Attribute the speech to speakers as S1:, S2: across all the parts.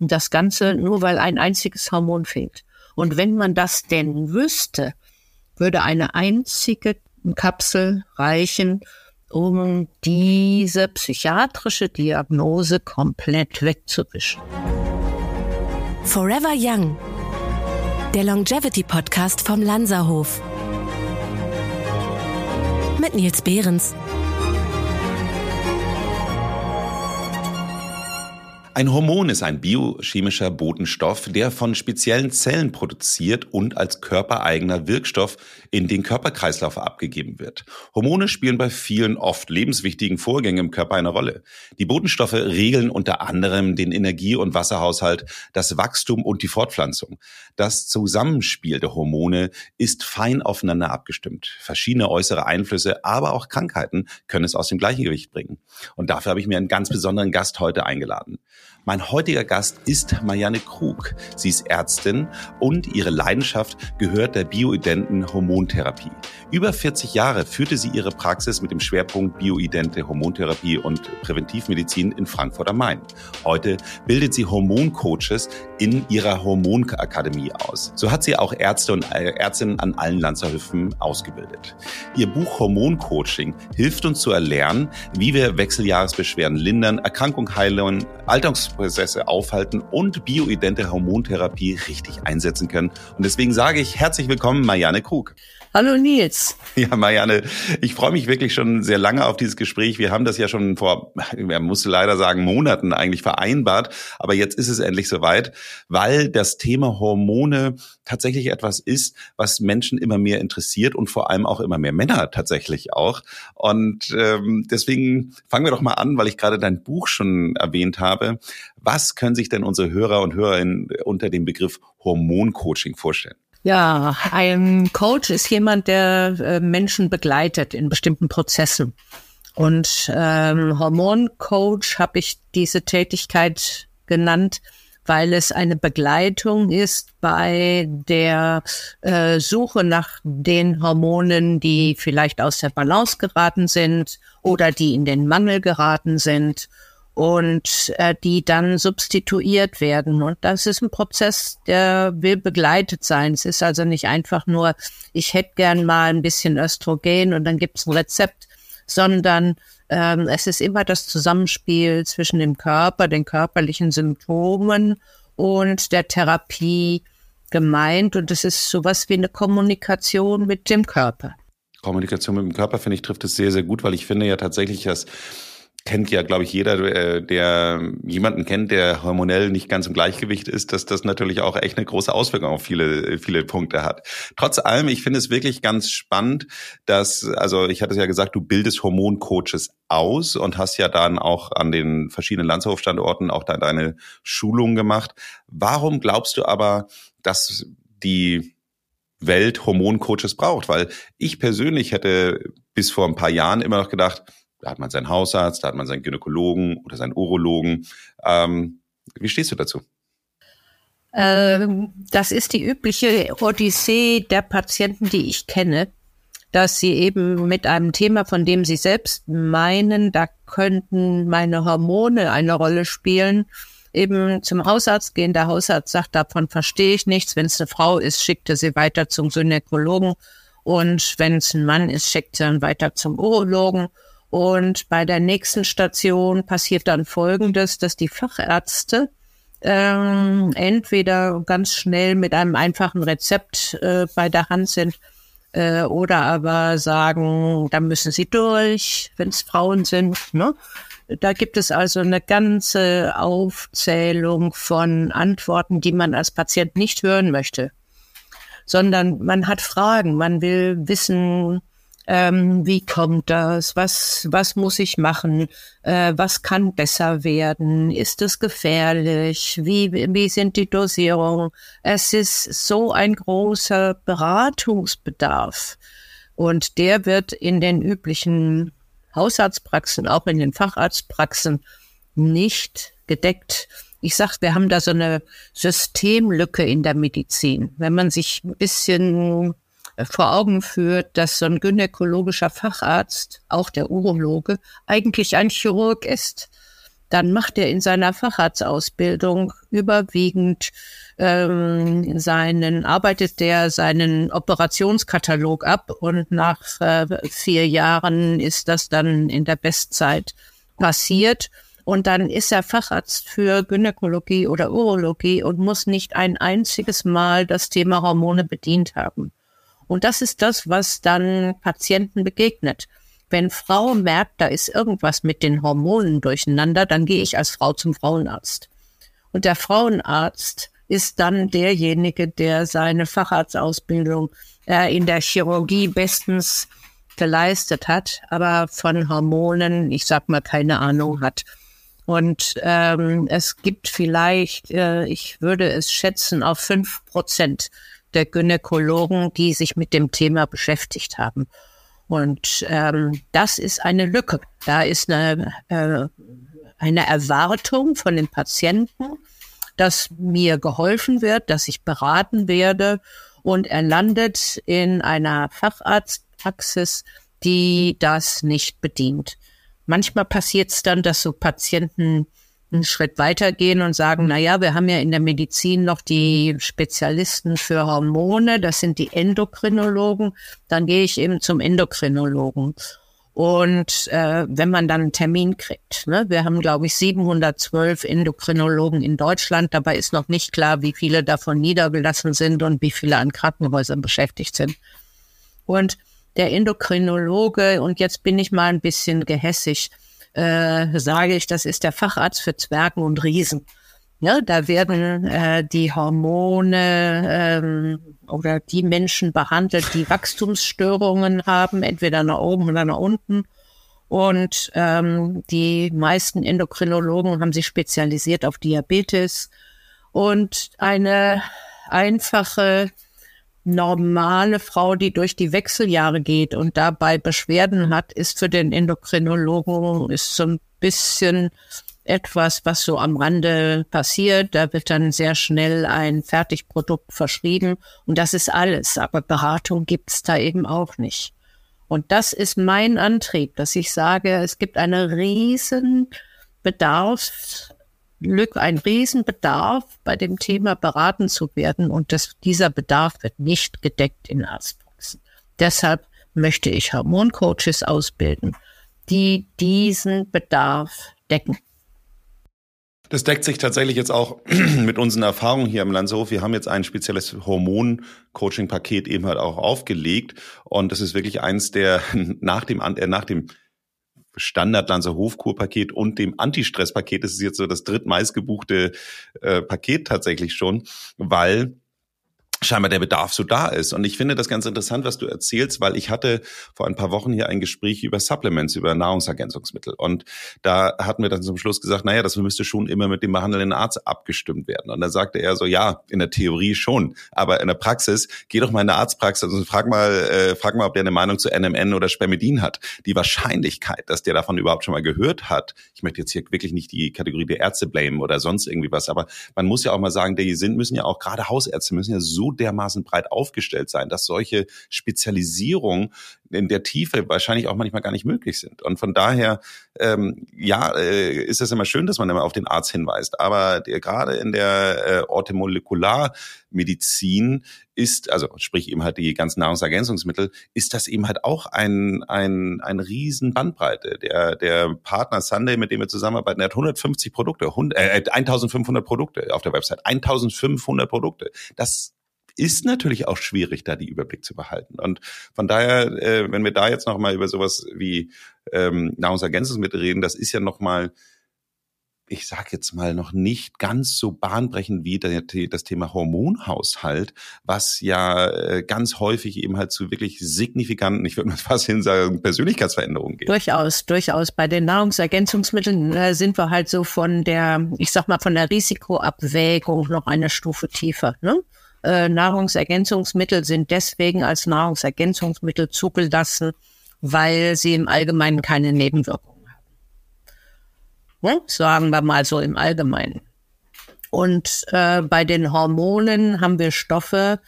S1: Das Ganze nur, weil ein einziges Hormon fehlt. Und wenn man das denn wüsste, würde eine einzige Kapsel reichen, um diese psychiatrische Diagnose komplett wegzuwischen.
S2: Forever Young, der Longevity Podcast vom Lanzerhof. Mit Nils Behrens.
S3: Ein Hormon ist ein biochemischer Botenstoff, der von speziellen Zellen produziert und als körpereigener Wirkstoff in den Körperkreislauf abgegeben wird. Hormone spielen bei vielen oft lebenswichtigen Vorgängen im Körper eine Rolle. Die Botenstoffe regeln unter anderem den Energie- und Wasserhaushalt, das Wachstum und die Fortpflanzung. Das Zusammenspiel der Hormone ist fein aufeinander abgestimmt. Verschiedene äußere Einflüsse, aber auch Krankheiten können es aus dem Gleichgewicht bringen. Und dafür habe ich mir einen ganz besonderen Gast heute eingeladen. Mein heutiger Gast ist Marianne Krug. Sie ist Ärztin und ihre Leidenschaft gehört der bioidenten Hormontherapie. Über 40 Jahre führte sie ihre Praxis mit dem Schwerpunkt bioidente Hormontherapie und Präventivmedizin in Frankfurt am Main. Heute bildet sie Hormoncoaches in ihrer Hormonakademie aus. So hat sie auch Ärzte und äh, Ärztinnen an allen Landshöfen ausgebildet. Ihr Buch Hormoncoaching hilft uns zu erlernen, wie wir Wechseljahresbeschwerden lindern, Erkrankung heilen, Alterungsprozesse aufhalten und bioidente Hormontherapie richtig einsetzen können. Und deswegen sage ich herzlich willkommen, Marianne Krug.
S1: Hallo Nils.
S3: Ja, Marianne, ich freue mich wirklich schon sehr lange auf dieses Gespräch. Wir haben das ja schon vor, man muss leider sagen, Monaten eigentlich vereinbart. Aber jetzt ist es endlich soweit, weil das Thema Hormone tatsächlich etwas ist, was Menschen immer mehr interessiert und vor allem auch immer mehr Männer tatsächlich auch. Und ähm, deswegen fangen wir doch mal an, weil ich gerade dein Buch schon erwähnt habe. Was können sich denn unsere Hörer und Hörerinnen unter dem Begriff Hormoncoaching vorstellen?
S1: Ja, ein Coach ist jemand, der äh, Menschen begleitet in bestimmten Prozessen. Und ähm, Hormoncoach habe ich diese Tätigkeit genannt, weil es eine Begleitung ist bei der äh, Suche nach den Hormonen, die vielleicht aus der Balance geraten sind oder die in den Mangel geraten sind und äh, die dann substituiert werden. Und das ist ein Prozess, der will begleitet sein. Es ist also nicht einfach nur, ich hätte gern mal ein bisschen Östrogen und dann gibt's ein Rezept, sondern ähm, es ist immer das Zusammenspiel zwischen dem Körper, den körperlichen Symptomen und der Therapie gemeint. Und es ist sowas wie eine Kommunikation mit dem Körper.
S3: Kommunikation mit dem Körper, finde ich, trifft es sehr, sehr gut, weil ich finde ja tatsächlich, dass kennt ja, glaube ich, jeder, äh, der jemanden kennt, der hormonell nicht ganz im Gleichgewicht ist, dass das natürlich auch echt eine große Auswirkung auf viele, viele Punkte hat. Trotz allem, ich finde es wirklich ganz spannend, dass, also ich hatte es ja gesagt, du bildest Hormoncoaches aus und hast ja dann auch an den verschiedenen Landshofstandorten auch da deine Schulungen gemacht. Warum glaubst du aber, dass die Welt Hormoncoaches braucht? Weil ich persönlich hätte bis vor ein paar Jahren immer noch gedacht, da hat man seinen Hausarzt, da hat man seinen Gynäkologen oder seinen Urologen. Ähm, wie stehst du dazu?
S1: Ähm, das ist die übliche Odyssee der Patienten, die ich kenne, dass sie eben mit einem Thema, von dem sie selbst meinen, da könnten meine Hormone eine Rolle spielen, eben zum Hausarzt gehen. Der Hausarzt sagt, davon verstehe ich nichts. Wenn es eine Frau ist, schickt er sie weiter zum Gynäkologen. Und wenn es ein Mann ist, schickt er dann weiter zum Urologen. Und bei der nächsten Station passiert dann Folgendes, dass die Fachärzte ähm, entweder ganz schnell mit einem einfachen Rezept äh, bei der Hand sind äh, oder aber sagen, da müssen sie durch, wenn es Frauen sind. Ne? Da gibt es also eine ganze Aufzählung von Antworten, die man als Patient nicht hören möchte, sondern man hat Fragen, man will wissen, ähm, wie kommt das? Was, was muss ich machen? Äh, was kann besser werden? Ist es gefährlich? Wie, wie sind die Dosierungen? Es ist so ein großer Beratungsbedarf. Und der wird in den üblichen Hausarztpraxen, auch in den Facharztpraxen nicht gedeckt. Ich sag, wir haben da so eine Systemlücke in der Medizin. Wenn man sich ein bisschen vor Augen führt, dass so ein gynäkologischer Facharzt, auch der Urologe, eigentlich ein Chirurg ist. dann macht er in seiner Facharztausbildung überwiegend ähm, seinen, arbeitet der seinen Operationskatalog ab und nach äh, vier Jahren ist das dann in der Bestzeit passiert. Und dann ist er Facharzt für Gynäkologie oder Urologie und muss nicht ein einziges Mal das Thema Hormone bedient haben. Und das ist das, was dann Patienten begegnet. Wenn Frau merkt, da ist irgendwas mit den Hormonen durcheinander, dann gehe ich als Frau zum Frauenarzt. Und der Frauenarzt ist dann derjenige, der seine Facharztausbildung äh, in der Chirurgie bestens geleistet hat, aber von Hormonen, ich sag mal, keine Ahnung hat. Und ähm, es gibt vielleicht, äh, ich würde es schätzen, auf fünf Prozent der Gynäkologen, die sich mit dem Thema beschäftigt haben. Und ähm, das ist eine Lücke. Da ist eine, äh, eine Erwartung von den Patienten, dass mir geholfen wird, dass ich beraten werde und er landet in einer Facharztpraxis, die das nicht bedient. Manchmal passiert es dann, dass so Patienten einen Schritt weitergehen und sagen, na ja, wir haben ja in der Medizin noch die Spezialisten für Hormone, das sind die Endokrinologen, dann gehe ich eben zum Endokrinologen. Und äh, wenn man dann einen Termin kriegt, ne, wir haben, glaube ich, 712 Endokrinologen in Deutschland, dabei ist noch nicht klar, wie viele davon niedergelassen sind und wie viele an Krankenhäusern beschäftigt sind. Und der Endokrinologe, und jetzt bin ich mal ein bisschen gehässig, äh, sage ich, das ist der Facharzt für Zwergen und Riesen. Ja, da werden äh, die Hormone ähm, oder die Menschen behandelt, die Wachstumsstörungen haben, entweder nach oben oder nach unten. Und ähm, die meisten Endokrinologen haben sich spezialisiert auf Diabetes. Und eine einfache normale Frau, die durch die Wechseljahre geht und dabei Beschwerden hat, ist für den Endokrinologen ist so ein bisschen etwas, was so am Rande passiert. Da wird dann sehr schnell ein Fertigprodukt verschrieben und das ist alles. Aber Beratung gibt's da eben auch nicht. Und das ist mein Antrieb, dass ich sage, es gibt eine riesen Bedarfs ein Riesenbedarf bei dem Thema beraten zu werden und das, dieser Bedarf wird nicht gedeckt in Arztpraxen. Deshalb möchte ich Hormoncoaches ausbilden, die diesen Bedarf decken.
S3: Das deckt sich tatsächlich jetzt auch mit unseren Erfahrungen hier im Landshof. Wir haben jetzt ein spezielles Hormon-Coaching-Paket eben halt auch aufgelegt. Und das ist wirklich eins der nach dem, äh, nach dem Standard-Lanzer Hofkurpaket und dem Anti-Stress-Paket. Das ist jetzt so das drittmeistgebuchte äh, Paket tatsächlich schon, weil scheinbar der Bedarf so da ist. Und ich finde das ganz interessant, was du erzählst, weil ich hatte vor ein paar Wochen hier ein Gespräch über Supplements, über Nahrungsergänzungsmittel. Und da hatten wir dann zum Schluss gesagt, naja, das müsste schon immer mit dem behandelnden Arzt abgestimmt werden. Und da sagte er so, ja, in der Theorie schon, aber in der Praxis, geh doch mal in eine Arztpraxis und frag mal, äh, frag mal, ob der eine Meinung zu NMN oder Spermidin hat. Die Wahrscheinlichkeit, dass der davon überhaupt schon mal gehört hat, ich möchte jetzt hier wirklich nicht die Kategorie der Ärzte blamen oder sonst irgendwie was, aber man muss ja auch mal sagen, die sind, müssen ja auch gerade Hausärzte müssen ja so dermaßen breit aufgestellt sein, dass solche Spezialisierungen in der Tiefe wahrscheinlich auch manchmal gar nicht möglich sind. Und von daher, ähm, ja, äh, ist es immer schön, dass man immer auf den Arzt hinweist. Aber der, gerade in der äh, Orthomolekularmedizin ist, also sprich eben halt die ganzen Nahrungsergänzungsmittel, ist das eben halt auch ein, ein, ein riesen Bandbreite. Der, der Partner Sunday, mit dem wir zusammenarbeiten, hat 150 Produkte, 100, äh, 1500 Produkte auf der Website, 1500 Produkte. Das ist natürlich auch schwierig, da die Überblick zu behalten. Und von daher, äh, wenn wir da jetzt nochmal über sowas wie ähm, Nahrungsergänzungsmittel reden, das ist ja nochmal, ich sage jetzt mal, noch nicht ganz so bahnbrechend wie der, das Thema Hormonhaushalt, was ja äh, ganz häufig eben halt zu wirklich signifikanten, ich würde mal fast hin sagen, Persönlichkeitsveränderungen geht.
S1: Durchaus, durchaus. Bei den Nahrungsergänzungsmitteln äh, sind wir halt so von der, ich sag mal, von der Risikoabwägung noch eine Stufe tiefer. Ne? Äh, Nahrungsergänzungsmittel sind deswegen als Nahrungsergänzungsmittel zugelassen, weil sie im Allgemeinen keine Nebenwirkungen haben. Ne? Sagen wir mal so im Allgemeinen. Und äh, bei den Hormonen haben wir Stoffe,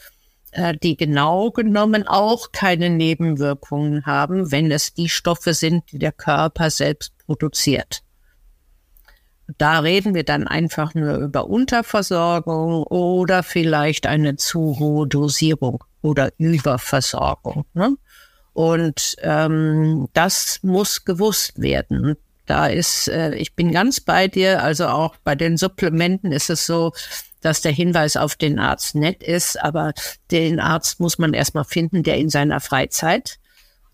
S1: äh, die genau genommen auch keine Nebenwirkungen haben, wenn es die Stoffe sind, die der Körper selbst produziert. Da reden wir dann einfach nur über Unterversorgung oder vielleicht eine zu hohe Dosierung oder Überversorgung. Ne? Und ähm, das muss gewusst werden. Da ist, äh, ich bin ganz bei dir, also auch bei den Supplementen ist es so, dass der Hinweis auf den Arzt nett ist, aber den Arzt muss man erstmal finden, der in seiner Freizeit,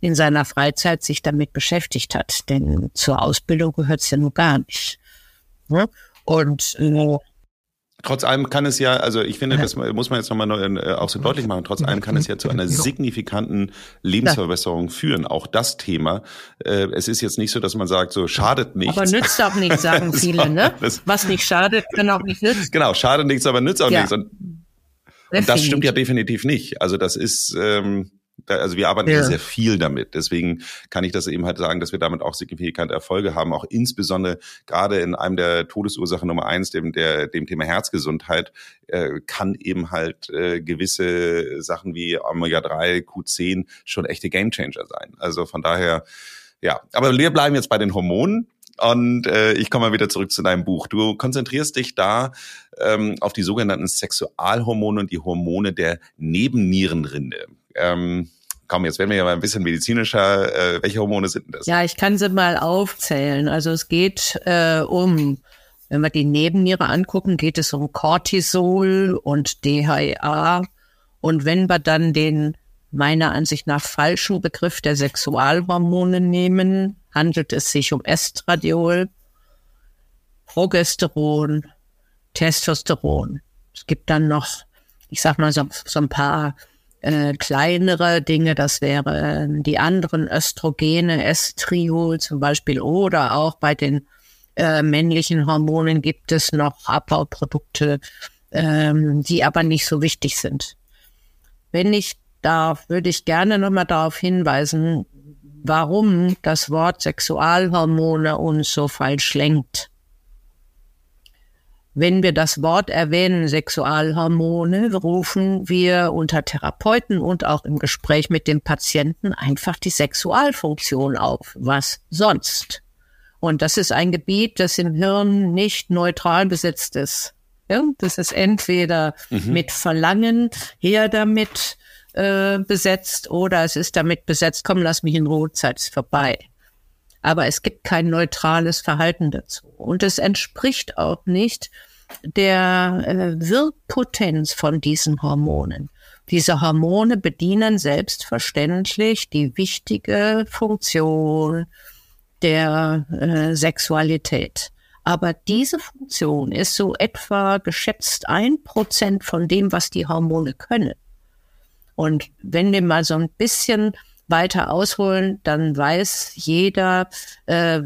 S1: in seiner Freizeit sich damit beschäftigt hat. Denn zur Ausbildung gehört es ja nur gar nicht. Ne? Und äh,
S3: Trotz allem kann es ja, also ich finde, das muss man jetzt nochmal äh, auch so deutlich machen, trotz allem kann es ja zu einer signifikanten Lebensverbesserung führen. Auch das Thema. Äh, es ist jetzt nicht so, dass man sagt, so schadet nichts.
S1: Aber nützt auch nichts, sagen viele, ne? Was nicht schadet, kann auch nicht nützen.
S3: Genau, schadet nichts, aber nützt auch ja. nichts. Und, und das stimmt ja definitiv nicht. Also das ist, ähm, also wir arbeiten ja. sehr viel damit. Deswegen kann ich das eben halt sagen, dass wir damit auch signifikante Erfolge haben, auch insbesondere gerade in einem der Todesursachen Nummer eins, dem, der, dem Thema Herzgesundheit, äh, kann eben halt äh, gewisse Sachen wie Omega-3, Q10 schon echte Gamechanger sein. Also von daher, ja. Aber wir bleiben jetzt bei den Hormonen. Und äh, ich komme mal wieder zurück zu deinem Buch. Du konzentrierst dich da ähm, auf die sogenannten Sexualhormone und die Hormone der Nebennierenrinde. Ähm, komm, jetzt werden wir ja mal ein bisschen medizinischer. Äh, welche Hormone sind das?
S1: Ja, ich kann sie mal aufzählen. Also es geht äh, um, wenn wir die Nebenniere angucken, geht es um Cortisol und DHA. Und wenn wir dann den meiner Ansicht nach falschen Begriff der Sexualhormone nehmen, handelt es sich um Estradiol, Progesteron, Testosteron. Es gibt dann noch, ich sag mal, so, so ein paar äh, kleinere Dinge, das wären die anderen Östrogene, Estriol zum Beispiel, oder auch bei den äh, männlichen Hormonen gibt es noch Abbauprodukte, ähm, die aber nicht so wichtig sind. Wenn ich darf, würde ich gerne nochmal darauf hinweisen, warum das Wort Sexualhormone uns so falsch lenkt. Wenn wir das Wort erwähnen, Sexualhormone, rufen wir unter Therapeuten und auch im Gespräch mit dem Patienten einfach die Sexualfunktion auf. Was sonst? Und das ist ein Gebiet, das im Hirn nicht neutral besetzt ist. Ja, das ist entweder mhm. mit Verlangen her damit äh, besetzt oder es ist damit besetzt, komm, lass mich in Ruhe, Zeit ist vorbei. Aber es gibt kein neutrales Verhalten dazu. Und es entspricht auch nicht der äh, Wirkpotenz von diesen Hormonen. Diese Hormone bedienen selbstverständlich die wichtige Funktion der äh, Sexualität. Aber diese Funktion ist so etwa geschätzt ein Prozent von dem, was die Hormone können. Und wenn wir mal so ein bisschen weiter ausholen, dann weiß jeder, äh,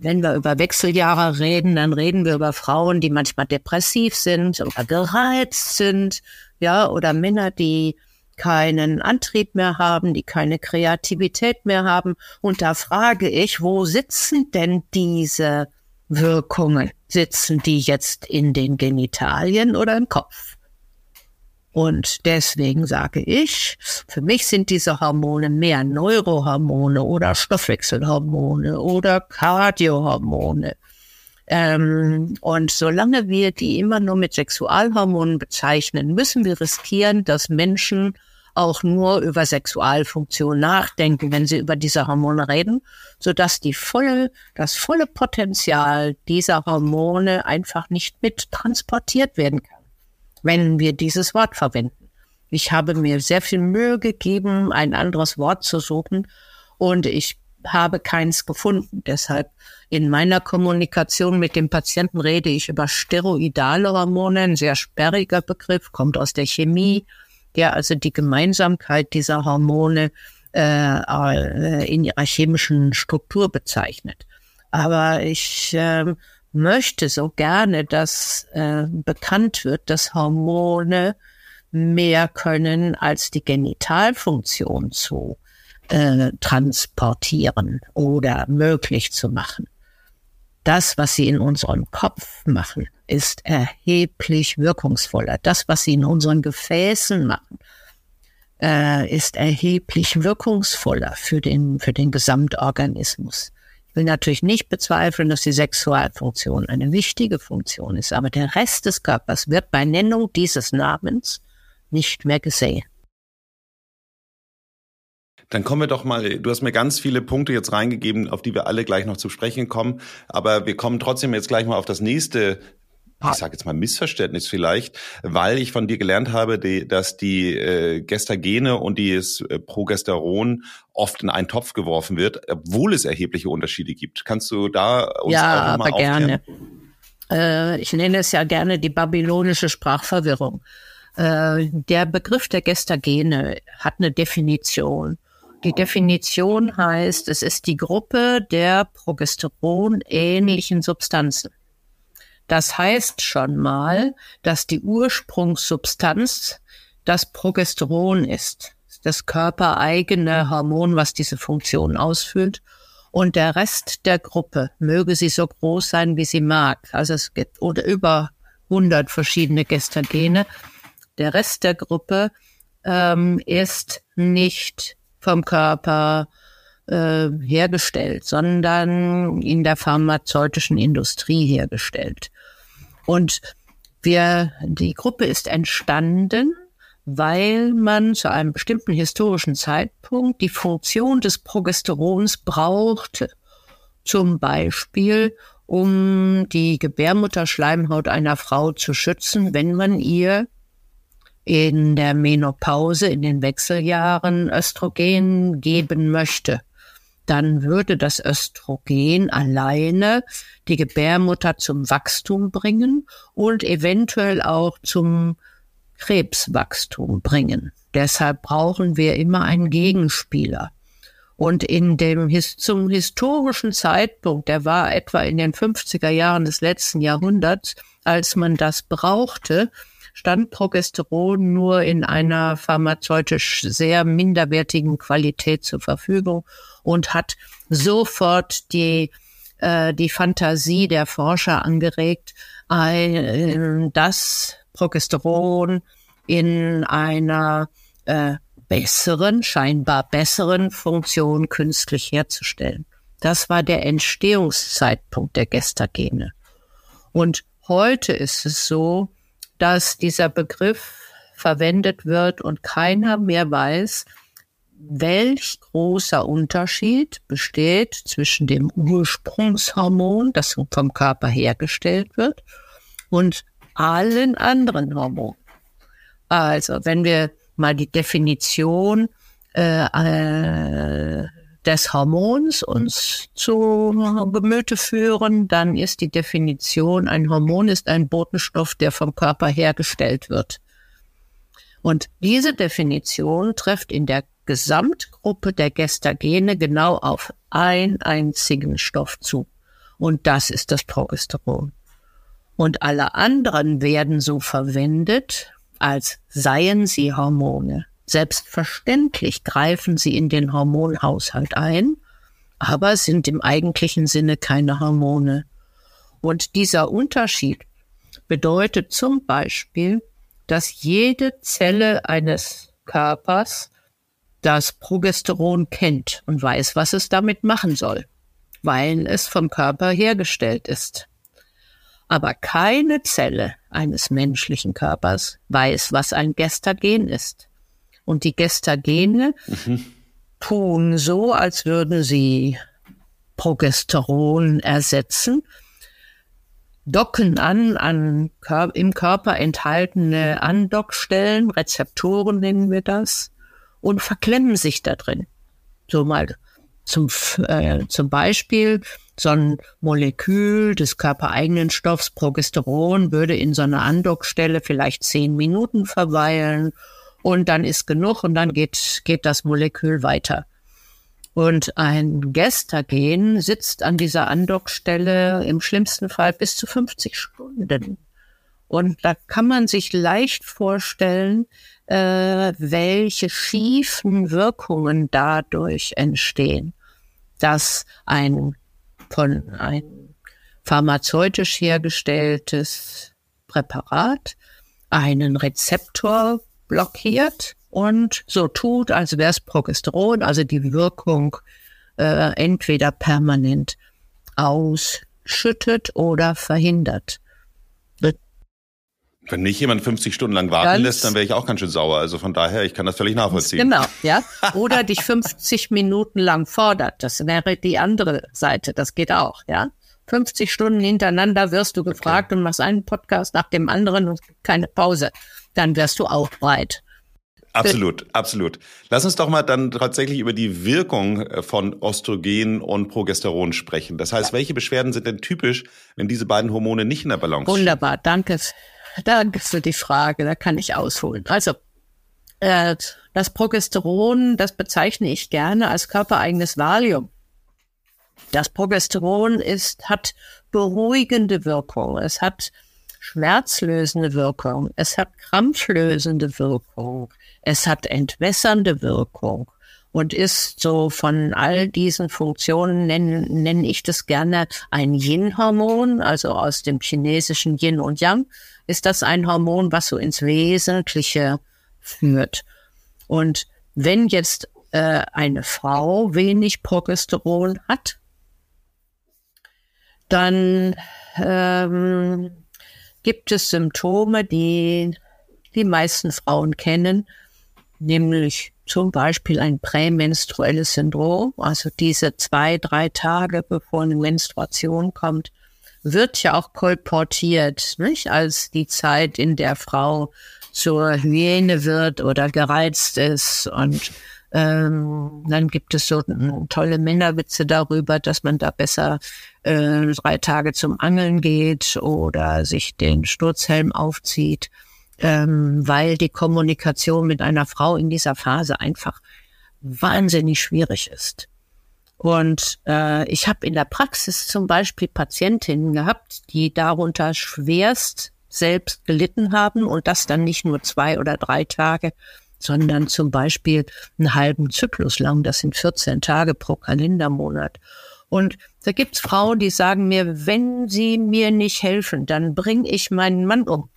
S1: wenn wir über Wechseljahre reden, dann reden wir über Frauen, die manchmal depressiv sind oder gereizt sind, ja, oder Männer, die keinen Antrieb mehr haben, die keine Kreativität mehr haben. Und da frage ich, wo sitzen denn diese Wirkungen? Sitzen die jetzt in den Genitalien oder im Kopf? Und deswegen sage ich, für mich sind diese Hormone mehr Neurohormone oder Stoffwechselhormone oder Kardiohormone. Ähm, und solange wir die immer nur mit Sexualhormonen bezeichnen, müssen wir riskieren, dass Menschen auch nur über Sexualfunktion nachdenken, wenn sie über diese Hormone reden, so dass die volle, das volle Potenzial dieser Hormone einfach nicht mit transportiert werden kann wenn wir dieses Wort verwenden. Ich habe mir sehr viel Mühe gegeben, ein anderes Wort zu suchen und ich habe keins gefunden. Deshalb in meiner Kommunikation mit dem Patienten rede ich über steroidale Hormone, ein sehr sperriger Begriff, kommt aus der Chemie, der also die Gemeinsamkeit dieser Hormone äh, äh in ihrer chemischen Struktur bezeichnet. Aber ich äh, möchte so gerne, dass äh, bekannt wird, dass Hormone mehr können als die Genitalfunktion zu äh, transportieren oder möglich zu machen. Das, was sie in unserem Kopf machen, ist erheblich wirkungsvoller. Das, was sie in unseren Gefäßen machen, äh, ist erheblich wirkungsvoller für den, für den Gesamtorganismus. Will natürlich nicht bezweifeln, dass die Sexualfunktion eine wichtige Funktion ist, aber der Rest des Körpers wird bei Nennung dieses Namens nicht mehr gesehen.
S3: Dann kommen wir doch mal, du hast mir ganz viele Punkte jetzt reingegeben, auf die wir alle gleich noch zu sprechen kommen, aber wir kommen trotzdem jetzt gleich mal auf das nächste ich sage jetzt mal Missverständnis vielleicht, weil ich von dir gelernt habe, die, dass die äh, Gestagene und das äh, Progesteron oft in einen Topf geworfen wird, obwohl es erhebliche Unterschiede gibt. Kannst du da uns
S1: ja, auch mal aber gerne. Äh, ich nenne es ja gerne die babylonische Sprachverwirrung. Äh, der Begriff der Gestagene hat eine Definition. Die Definition heißt, es ist die Gruppe der progesteronähnlichen Substanzen. Das heißt schon mal, dass die Ursprungssubstanz das Progesteron ist, das körpereigene Hormon, was diese Funktion ausführt. Und der Rest der Gruppe, möge sie so groß sein, wie sie mag, also es gibt oder über 100 verschiedene Gestagene, der Rest der Gruppe ähm, ist nicht vom Körper äh, hergestellt, sondern in der pharmazeutischen Industrie hergestellt. Und wir, die Gruppe ist entstanden, weil man zu einem bestimmten historischen Zeitpunkt die Funktion des Progesterons brauchte. Zum Beispiel, um die Gebärmutterschleimhaut einer Frau zu schützen, wenn man ihr in der Menopause, in den Wechseljahren Östrogen geben möchte dann würde das Östrogen alleine die Gebärmutter zum Wachstum bringen und eventuell auch zum Krebswachstum bringen. Deshalb brauchen wir immer einen Gegenspieler. Und in dem zum historischen Zeitpunkt, der war etwa in den 50er Jahren des letzten Jahrhunderts, als man das brauchte, stand Progesteron nur in einer pharmazeutisch sehr minderwertigen Qualität zur Verfügung und hat sofort die, äh, die Fantasie der Forscher angeregt, ein, das Progesteron in einer äh, besseren, scheinbar besseren Funktion künstlich herzustellen. Das war der Entstehungszeitpunkt der Gestagene. Und heute ist es so, dass dieser Begriff verwendet wird und keiner mehr weiß, welch großer Unterschied besteht zwischen dem Ursprungshormon, das vom Körper hergestellt wird, und allen anderen Hormonen. Also, wenn wir mal die Definition äh, äh, des Hormons uns zu Gemüte führen, dann ist die Definition, ein Hormon ist ein Botenstoff, der vom Körper hergestellt wird. Und diese Definition trifft in der Gesamtgruppe der Gestagene genau auf einen einzigen Stoff zu. Und das ist das Progesteron. Und alle anderen werden so verwendet, als seien sie Hormone. Selbstverständlich greifen sie in den Hormonhaushalt ein, aber sind im eigentlichen Sinne keine Hormone. Und dieser Unterschied bedeutet zum Beispiel, dass jede Zelle eines Körpers das Progesteron kennt und weiß, was es damit machen soll, weil es vom Körper hergestellt ist. Aber keine Zelle eines menschlichen Körpers weiß, was ein Gestagen ist. Und die Gestagene mhm. tun so, als würden sie Progesteron ersetzen, docken an an im Körper enthaltene Andockstellen, Rezeptoren nennen wir das, und verklemmen sich da drin. So mal zum, äh, zum Beispiel so ein Molekül des körpereigenen Stoffs Progesteron würde in so einer Andockstelle vielleicht zehn Minuten verweilen und dann ist genug und dann geht, geht das Molekül weiter. Und ein Gestagen sitzt an dieser Andockstelle im schlimmsten Fall bis zu 50 Stunden. Und da kann man sich leicht vorstellen, äh, welche schiefen Wirkungen dadurch entstehen, dass ein von ein pharmazeutisch hergestelltes Präparat einen Rezeptor blockiert und so tut, als wäre es Progesteron, also die Wirkung äh, entweder permanent ausschüttet oder verhindert.
S3: Wenn mich jemand 50 Stunden lang warten ganz, lässt, dann wäre ich auch ganz schön sauer. Also von daher, ich kann das völlig nachvollziehen.
S1: Genau, ja. Oder dich 50 Minuten lang fordert. Das wäre die andere Seite. Das geht auch, ja. 50 Stunden hintereinander wirst du gefragt okay. und machst einen Podcast nach dem anderen und keine Pause. Dann wirst du auch breit.
S3: Absolut, absolut. Lass uns doch mal dann tatsächlich über die Wirkung äh, von Östrogen und Progesteron sprechen. Das heißt, welche Beschwerden sind denn typisch, wenn diese beiden Hormone nicht in der Balance
S1: sind? Wunderbar, danke. Danke für die Frage, da kann ich ausholen. Also, äh, das Progesteron, das bezeichne ich gerne als körpereigenes Valium. Das Progesteron ist, hat beruhigende Wirkung. Es hat schmerzlösende Wirkung. Es hat krampflösende Wirkung. Es hat entwässernde Wirkung und ist so von all diesen Funktionen, nenne nenn ich das gerne ein Yin-Hormon, also aus dem chinesischen Yin und Yang, ist das ein Hormon, was so ins Wesentliche führt. Und wenn jetzt äh, eine Frau wenig Progesteron hat, dann ähm, gibt es Symptome, die die meisten Frauen kennen, nämlich zum Beispiel ein prämenstruelles Syndrom, also diese zwei, drei Tage bevor eine Menstruation kommt, wird ja auch kolportiert, nicht? als die Zeit, in der Frau zur Hyäne wird oder gereizt ist. Und ähm, dann gibt es so tolle Männerwitze darüber, dass man da besser äh, drei Tage zum Angeln geht oder sich den Sturzhelm aufzieht ähm, weil die Kommunikation mit einer Frau in dieser Phase einfach wahnsinnig schwierig ist. Und äh, ich habe in der Praxis zum Beispiel Patientinnen gehabt, die darunter schwerst selbst gelitten haben und das dann nicht nur zwei oder drei Tage, sondern zum Beispiel einen halben Zyklus lang. Das sind 14 Tage pro Kalendermonat. Und da gibt's Frauen, die sagen mir, wenn sie mir nicht helfen, dann bringe ich meinen Mann um.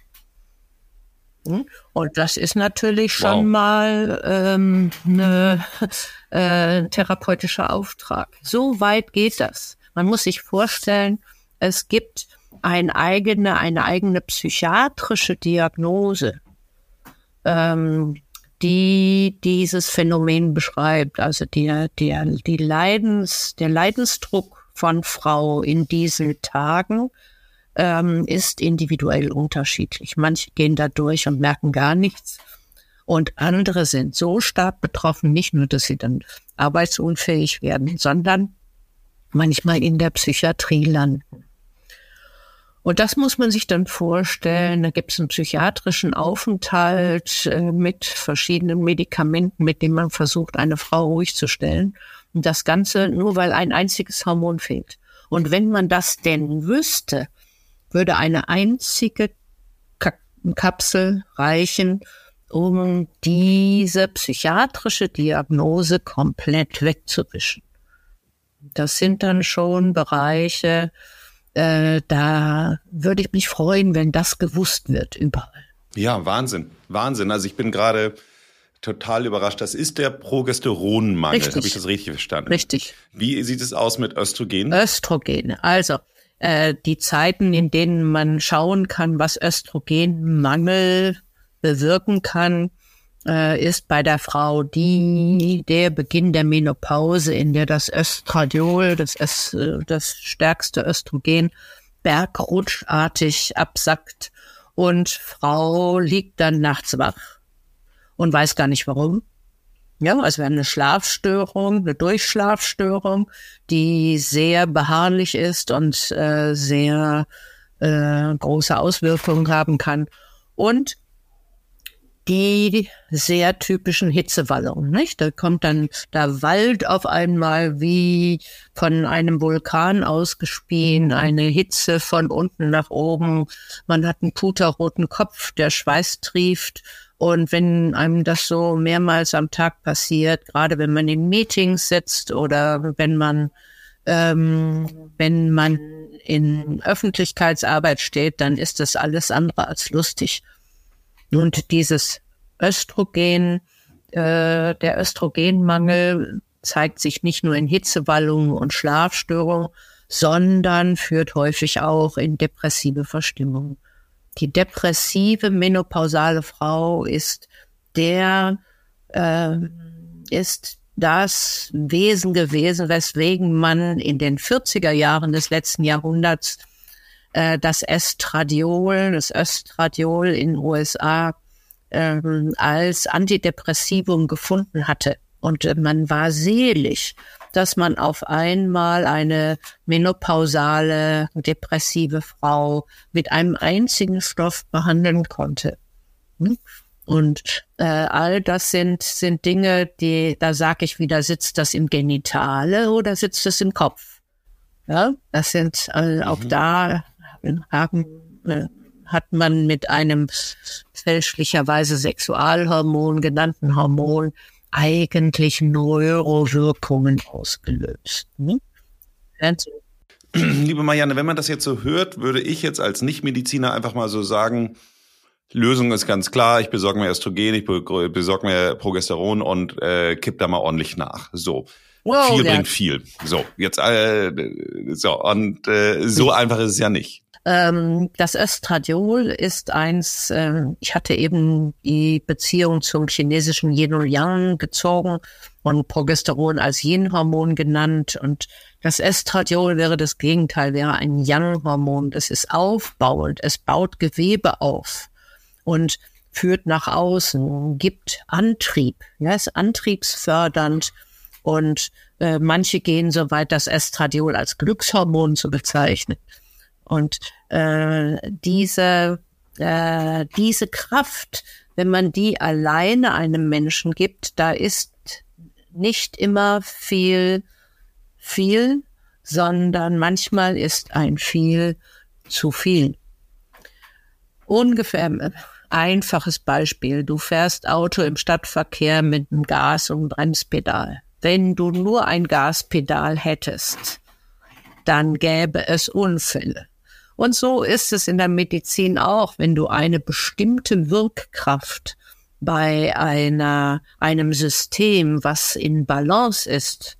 S1: Hm? Und das ist natürlich schon wow. mal ähm, ne, äh, therapeutischer Auftrag. So weit geht das. Man muss sich vorstellen, es gibt ein eigene, eine eigene psychiatrische Diagnose, ähm, die dieses Phänomen beschreibt. Also der, der, die Leidens, der Leidensdruck von Frau in diesen Tagen ähm, ist individuell unterschiedlich. Manche gehen da durch und merken gar nichts. Und andere sind so stark betroffen, nicht nur, dass sie dann arbeitsunfähig werden, sondern manchmal in der Psychiatrie landen. Und das muss man sich dann vorstellen. Da gibt es einen psychiatrischen Aufenthalt äh, mit verschiedenen Medikamenten, mit denen man versucht, eine Frau ruhig zu stellen. Und das Ganze nur, weil ein einziges Hormon fehlt. Und wenn man das denn wüsste, würde eine einzige Kapsel reichen, um diese psychiatrische Diagnose komplett wegzuwischen. Das sind dann schon Bereiche, äh, da würde ich mich freuen, wenn das gewusst wird überall.
S3: Ja, Wahnsinn, Wahnsinn. Also ich bin gerade total überrascht. Das ist der Progesteronmangel. Habe ich das richtig verstanden?
S1: Richtig.
S3: Wie sieht es aus mit Östrogen?
S1: Östrogen. Also äh, die Zeiten, in denen man schauen kann, was Östrogenmangel bewirken kann, äh, ist bei der Frau die, der Beginn der Menopause, in der das Östradiol, das, Öst, das stärkste Östrogen, bergrutschartig absackt und Frau liegt dann nachts wach und weiß gar nicht warum. Ja, also wir haben eine Schlafstörung, eine Durchschlafstörung, die sehr beharrlich ist und äh, sehr äh, große Auswirkungen haben kann. Und die sehr typischen Hitzewallungen, nicht? Da kommt dann der Wald auf einmal wie von einem Vulkan ausgespien, eine Hitze von unten nach oben. Man hat einen puterroten Kopf, der Schweiß trieft und wenn einem das so mehrmals am Tag passiert, gerade wenn man in Meetings sitzt oder wenn man ähm, wenn man in Öffentlichkeitsarbeit steht, dann ist das alles andere als lustig. Und dieses Östrogen, äh, der Östrogenmangel zeigt sich nicht nur in Hitzewallungen und Schlafstörungen, sondern führt häufig auch in depressive Verstimmung. Die depressive menopausale Frau ist der, äh, ist das Wesen gewesen, weswegen man in den 40er Jahren des letzten Jahrhunderts äh, das Estradiol, das Östradiol in den USA äh, als Antidepressivum gefunden hatte. Und äh, man war selig, dass man auf einmal eine menopausale, depressive Frau mit einem einzigen Stoff behandeln konnte. Hm? Und äh, all das sind, sind Dinge, die, da sage ich wieder, sitzt das im Genitale oder sitzt es im Kopf? Ja, das sind äh, auch mhm. da haben, äh, hat man mit einem fälschlicherweise Sexualhormon genannten Hormon eigentlich Neurowirkungen ausgelöst. Hm?
S3: Liebe Marianne, wenn man das jetzt so hört, würde ich jetzt als Nichtmediziner einfach mal so sagen, Lösung ist ganz klar, ich besorge mir Östrogen, ich besorge mir Progesteron und äh, kipp da mal ordentlich nach. So. Wow, viel bringt viel. So, jetzt äh, so und äh, so einfach ist es ja nicht.
S1: Ähm, das Östradiol ist eins, äh, ich hatte eben die Beziehung zum chinesischen Yin und Yang gezogen und Progesteron als Yin-Hormon genannt und das Estradiol wäre das Gegenteil, wäre ein Yang-Hormon. Das ist aufbauend, es baut Gewebe auf und führt nach außen, gibt Antrieb, ja, ist antriebsfördernd und äh, manche gehen so weit, das Estradiol als Glückshormon zu bezeichnen. Und äh, diese, äh, diese Kraft, wenn man die alleine einem Menschen gibt, da ist nicht immer viel, viel, sondern manchmal ist ein viel zu viel. Ungefähr ein einfaches Beispiel. Du fährst Auto im Stadtverkehr mit einem Gas- und Bremspedal. Wenn du nur ein Gaspedal hättest, dann gäbe es Unfälle. Und so ist es in der Medizin auch, wenn du eine bestimmte Wirkkraft bei einer, einem System, was in Balance ist,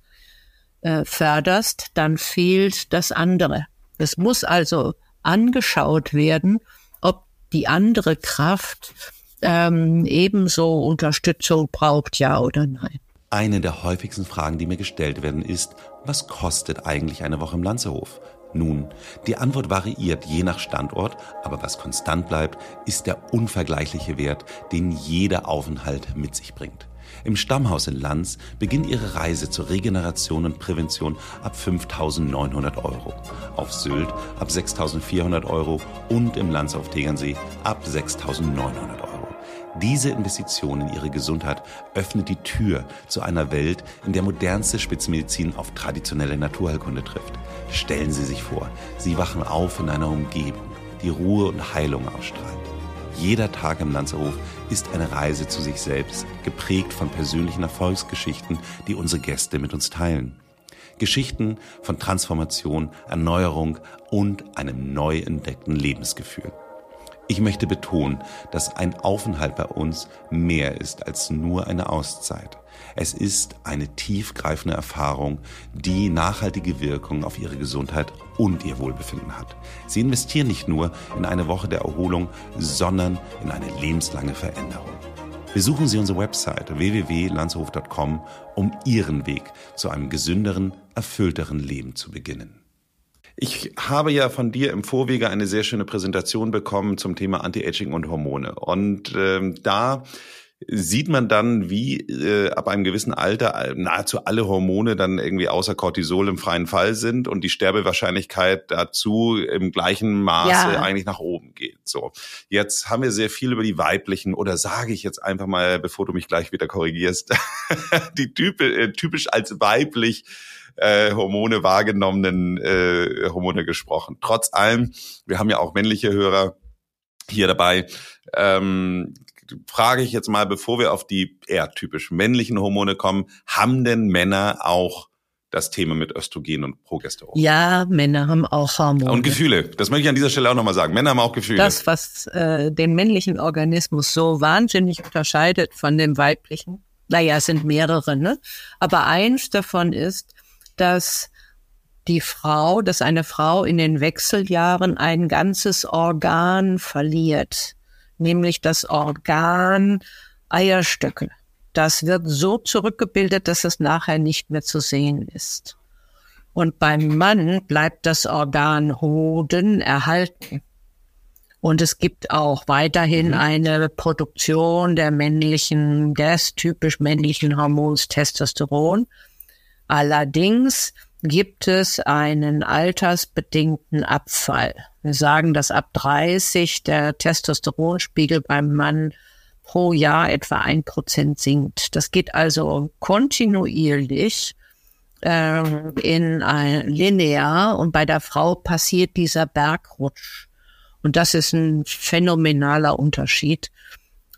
S1: äh, förderst, dann fehlt das andere. Es muss also angeschaut werden, ob die andere Kraft ähm, ebenso Unterstützung braucht, ja oder nein.
S3: Eine der häufigsten Fragen, die mir gestellt werden, ist, was kostet eigentlich eine Woche im Lanzehof? Nun, die Antwort variiert je nach Standort, aber was konstant bleibt, ist der unvergleichliche Wert, den jeder Aufenthalt mit sich bringt. Im Stammhaus in Lanz beginnt ihre Reise zur Regeneration und Prävention ab 5.900 Euro, auf Sylt ab 6.400 Euro und im Lanz auf Tegernsee ab 6.900 Euro. Diese Investition in ihre Gesundheit öffnet die Tür zu einer Welt, in der modernste Spitzenmedizin auf traditionelle Naturheilkunde trifft. Stellen Sie sich vor, Sie wachen auf in einer Umgebung, die Ruhe und Heilung ausstrahlt. Jeder Tag im Lanzerhof ist eine Reise zu sich selbst, geprägt von persönlichen Erfolgsgeschichten, die unsere Gäste mit uns teilen. Geschichten von Transformation, Erneuerung und einem neu entdeckten Lebensgefühl. Ich möchte betonen, dass ein Aufenthalt bei uns mehr ist als nur eine Auszeit. Es ist eine tiefgreifende Erfahrung, die nachhaltige Wirkung auf Ihre Gesundheit und Ihr Wohlbefinden hat. Sie investieren nicht nur in eine Woche der Erholung, sondern in eine lebenslange Veränderung. Besuchen Sie unsere Website www.landshof.com, um Ihren Weg zu einem gesünderen, erfüllteren Leben zu beginnen. Ich habe ja von dir im Vorwege eine sehr schöne Präsentation bekommen zum Thema Anti-Aging und Hormone. Und ähm, da sieht man dann, wie äh, ab einem gewissen Alter nahezu alle Hormone dann irgendwie außer Cortisol im freien Fall sind und die Sterbewahrscheinlichkeit dazu im gleichen Maße ja. eigentlich nach oben geht. So, jetzt haben wir sehr viel über die weiblichen oder sage ich jetzt einfach mal, bevor du mich gleich wieder korrigierst, die type, äh, typisch als weiblich äh, Hormone wahrgenommenen äh, Hormone gesprochen. Trotz allem, wir haben ja auch männliche Hörer hier dabei. Ähm, frage ich jetzt mal, bevor wir auf die eher typisch männlichen Hormone kommen, haben denn Männer auch das Thema mit Östrogen und Progesteron.
S1: Ja, Männer haben auch Hormone.
S3: Und Gefühle. Das möchte ich an dieser Stelle auch nochmal sagen. Männer haben auch Gefühle.
S1: Das, was äh, den männlichen Organismus so wahnsinnig unterscheidet von dem weiblichen, naja, es sind mehrere, ne? Aber eins davon ist, dass die Frau, dass eine Frau in den Wechseljahren ein ganzes Organ verliert, nämlich das Organ Eierstöcke. Das wird so zurückgebildet, dass es nachher nicht mehr zu sehen ist. Und beim Mann bleibt das Organ Hoden erhalten. Und es gibt auch weiterhin mhm. eine Produktion der männlichen, des typisch männlichen Hormons Testosteron. Allerdings gibt es einen altersbedingten Abfall. Wir sagen, dass ab 30 der Testosteronspiegel beim Mann pro Jahr etwa ein Prozent sinkt. Das geht also kontinuierlich äh, in ein linear und bei der Frau passiert dieser Bergrutsch. Und das ist ein phänomenaler Unterschied.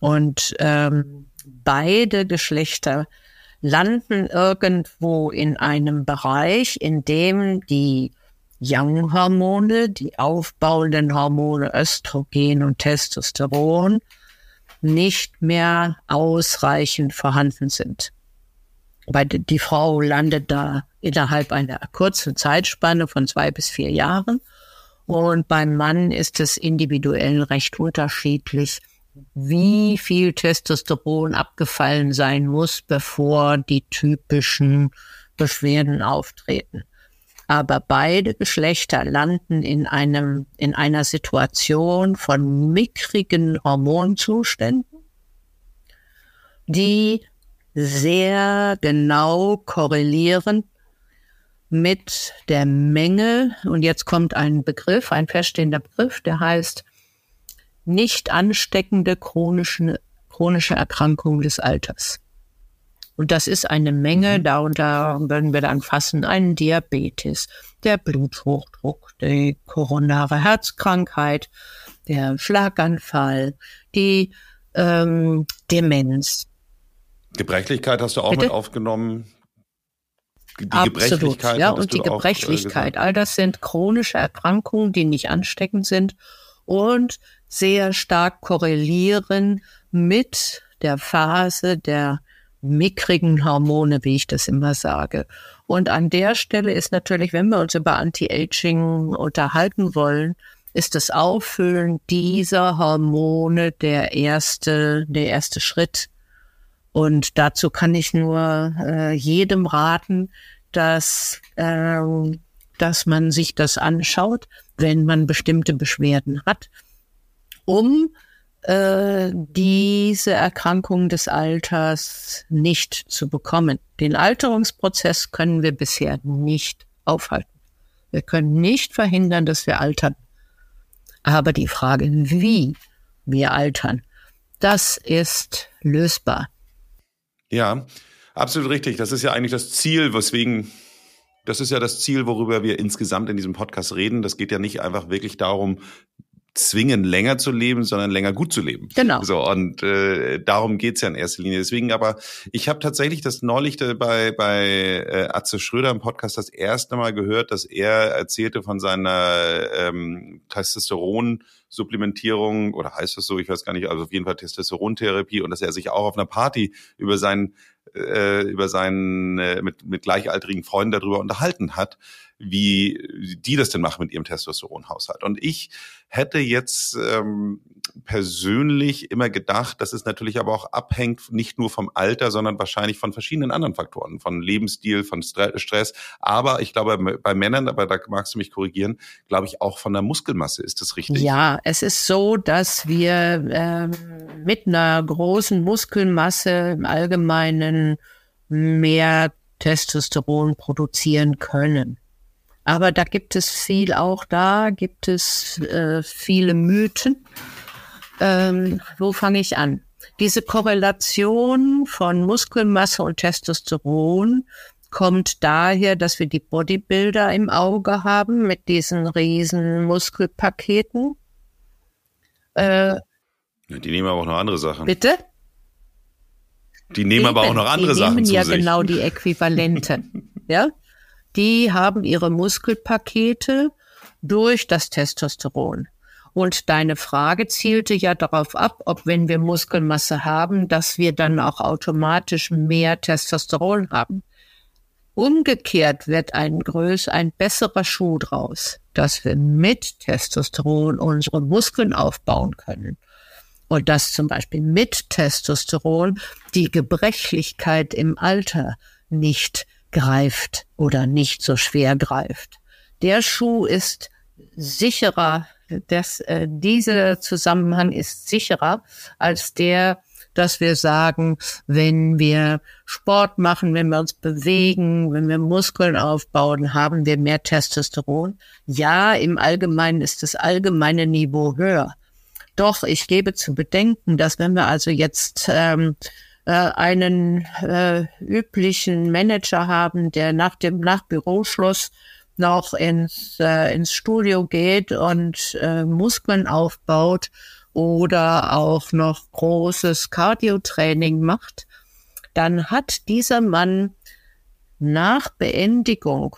S1: Und ähm, beide Geschlechter landen irgendwo in einem Bereich, in dem die Young-Hormone, die aufbauenden Hormone Östrogen und Testosteron, nicht mehr ausreichend vorhanden sind. Weil die Frau landet da innerhalb einer kurzen Zeitspanne von zwei bis vier Jahren. Und beim Mann ist es individuell recht unterschiedlich, wie viel Testosteron abgefallen sein muss, bevor die typischen Beschwerden auftreten. Aber beide Geschlechter landen in einem, in einer Situation von mickrigen Hormonzuständen, die sehr genau korrelieren mit der Menge. Und jetzt kommt ein Begriff, ein feststehender Begriff, der heißt nicht ansteckende chronische, chronische Erkrankung des Alters. Und das ist eine Menge, mhm. darunter würden wir dann fassen einen Diabetes, der Bluthochdruck, die koronare Herzkrankheit, der Schlaganfall, die ähm, Demenz.
S3: Gebrechlichkeit hast du auch Bitte? mit aufgenommen.
S1: Die Absolut, Gebrechlichkeit. Ja, und die Gebrechlichkeit. Äh, all das sind chronische Erkrankungen, die nicht ansteckend sind und sehr stark korrelieren mit der Phase der mickrigen Hormone, wie ich das immer sage. Und an der Stelle ist natürlich, wenn wir uns über Anti-Aging unterhalten wollen, ist das Auffüllen dieser Hormone der erste, der erste Schritt. Und dazu kann ich nur äh, jedem raten, dass, äh, dass man sich das anschaut, wenn man bestimmte Beschwerden hat, um äh, diese Erkrankung des Alters nicht zu bekommen. Den Alterungsprozess können wir bisher nicht aufhalten. Wir können nicht verhindern, dass wir altern. Aber die Frage, wie wir altern, das ist lösbar.
S3: Ja, absolut richtig. Das ist ja eigentlich das Ziel, weswegen das ist ja das Ziel, worüber wir insgesamt in diesem Podcast reden. Das geht ja nicht einfach wirklich darum, zwingen, länger zu leben, sondern länger gut zu leben.
S1: Genau.
S3: So, und äh, darum geht's ja in erster Linie. Deswegen aber, ich habe tatsächlich das neulich bei, bei äh, Atze Schröder im Podcast das erste Mal gehört, dass er erzählte von seiner ähm, Testosteron- Supplementierung oder heißt das so, ich weiß gar nicht, also auf jeden Fall Testosterontherapie und dass er sich auch auf einer Party über seinen äh, über seinen äh, mit, mit gleichaltrigen Freunden darüber unterhalten hat, wie die das denn machen mit ihrem Testosteronhaushalt. Und ich hätte jetzt ähm, persönlich immer gedacht, dass es natürlich aber auch abhängt, nicht nur vom Alter, sondern wahrscheinlich von verschiedenen anderen Faktoren, von Lebensstil, von Stress. Aber ich glaube, bei Männern, aber da magst du mich korrigieren, glaube ich auch von der Muskelmasse. Ist das richtig?
S1: Ja, es ist so, dass wir ähm, mit einer großen Muskelmasse im Allgemeinen mehr Testosteron produzieren können. Aber da gibt es viel auch da, gibt es äh, viele Mythen. Ähm, wo fange ich an? Diese Korrelation von Muskelmasse und Testosteron kommt daher, dass wir die Bodybuilder im Auge haben mit diesen riesen Muskelpaketen.
S3: Äh, die nehmen aber auch noch andere Sachen.
S1: Bitte?
S3: Die nehmen Eben, aber auch noch andere
S1: die
S3: Sachen
S1: nehmen
S3: zu
S1: ja
S3: sich.
S1: genau die Äquivalente. ja? Die haben ihre Muskelpakete durch das Testosteron. Und deine Frage zielte ja darauf ab, ob wenn wir Muskelmasse haben, dass wir dann auch automatisch mehr Testosteron haben. Umgekehrt wird ein größer, ein besserer Schuh draus, dass wir mit Testosteron unsere Muskeln aufbauen können. Und dass zum Beispiel mit Testosteron die Gebrechlichkeit im Alter nicht greift oder nicht so schwer greift. Der Schuh ist sicherer, dass äh, dieser Zusammenhang ist sicherer als der, dass wir sagen, wenn wir Sport machen, wenn wir uns bewegen, wenn wir Muskeln aufbauen, haben wir mehr Testosteron. Ja, im Allgemeinen ist das allgemeine Niveau höher. Doch ich gebe zu bedenken, dass wenn wir also jetzt ähm, äh, einen äh, üblichen Manager haben, der nach dem nach Büroschluss noch ins, äh, ins Studio geht und äh, Muskeln aufbaut oder auch noch großes Cardio-Training macht, dann hat dieser Mann nach Beendigung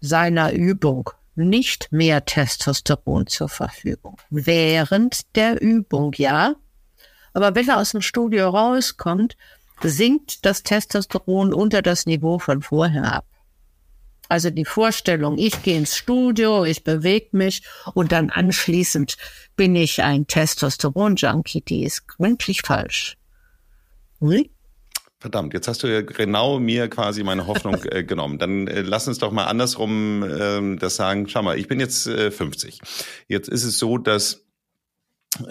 S1: seiner Übung nicht mehr Testosteron zur Verfügung. Während der Übung, ja. Aber wenn er aus dem Studio rauskommt, sinkt das Testosteron unter das Niveau von vorher ab. Also die Vorstellung, ich gehe ins Studio, ich bewege mich und dann anschließend bin ich ein Testosteron-Junkie, die ist gründlich falsch.
S3: Hm? Verdammt, jetzt hast du ja genau mir quasi meine Hoffnung äh, genommen. Dann äh, lass uns doch mal andersrum äh, das sagen. Schau mal, ich bin jetzt äh, 50. Jetzt ist es so, dass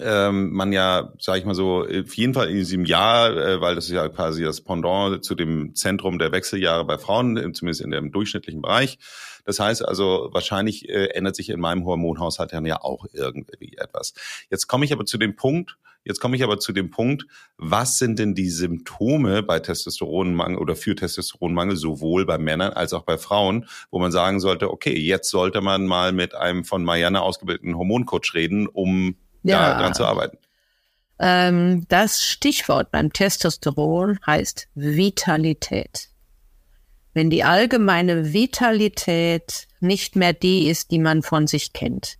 S3: ähm, man ja, sage ich mal so, auf jeden Fall in diesem Jahr, äh, weil das ist ja quasi das Pendant zu dem Zentrum der Wechseljahre bei Frauen, zumindest in dem durchschnittlichen Bereich. Das heißt also, wahrscheinlich äh, ändert sich in meinem Hormonhaushalt dann ja auch irgendwie etwas. Jetzt komme ich aber zu dem Punkt, Jetzt komme ich aber zu dem Punkt, was sind denn die Symptome bei Testosteronmangel oder für Testosteronmangel sowohl bei Männern als auch bei Frauen, wo man sagen sollte, okay, jetzt sollte man mal mit einem von Marianne ausgebildeten Hormoncoach reden, um ja. daran zu arbeiten?
S1: Ähm, das Stichwort beim Testosteron heißt Vitalität. Wenn die allgemeine Vitalität nicht mehr die ist, die man von sich kennt,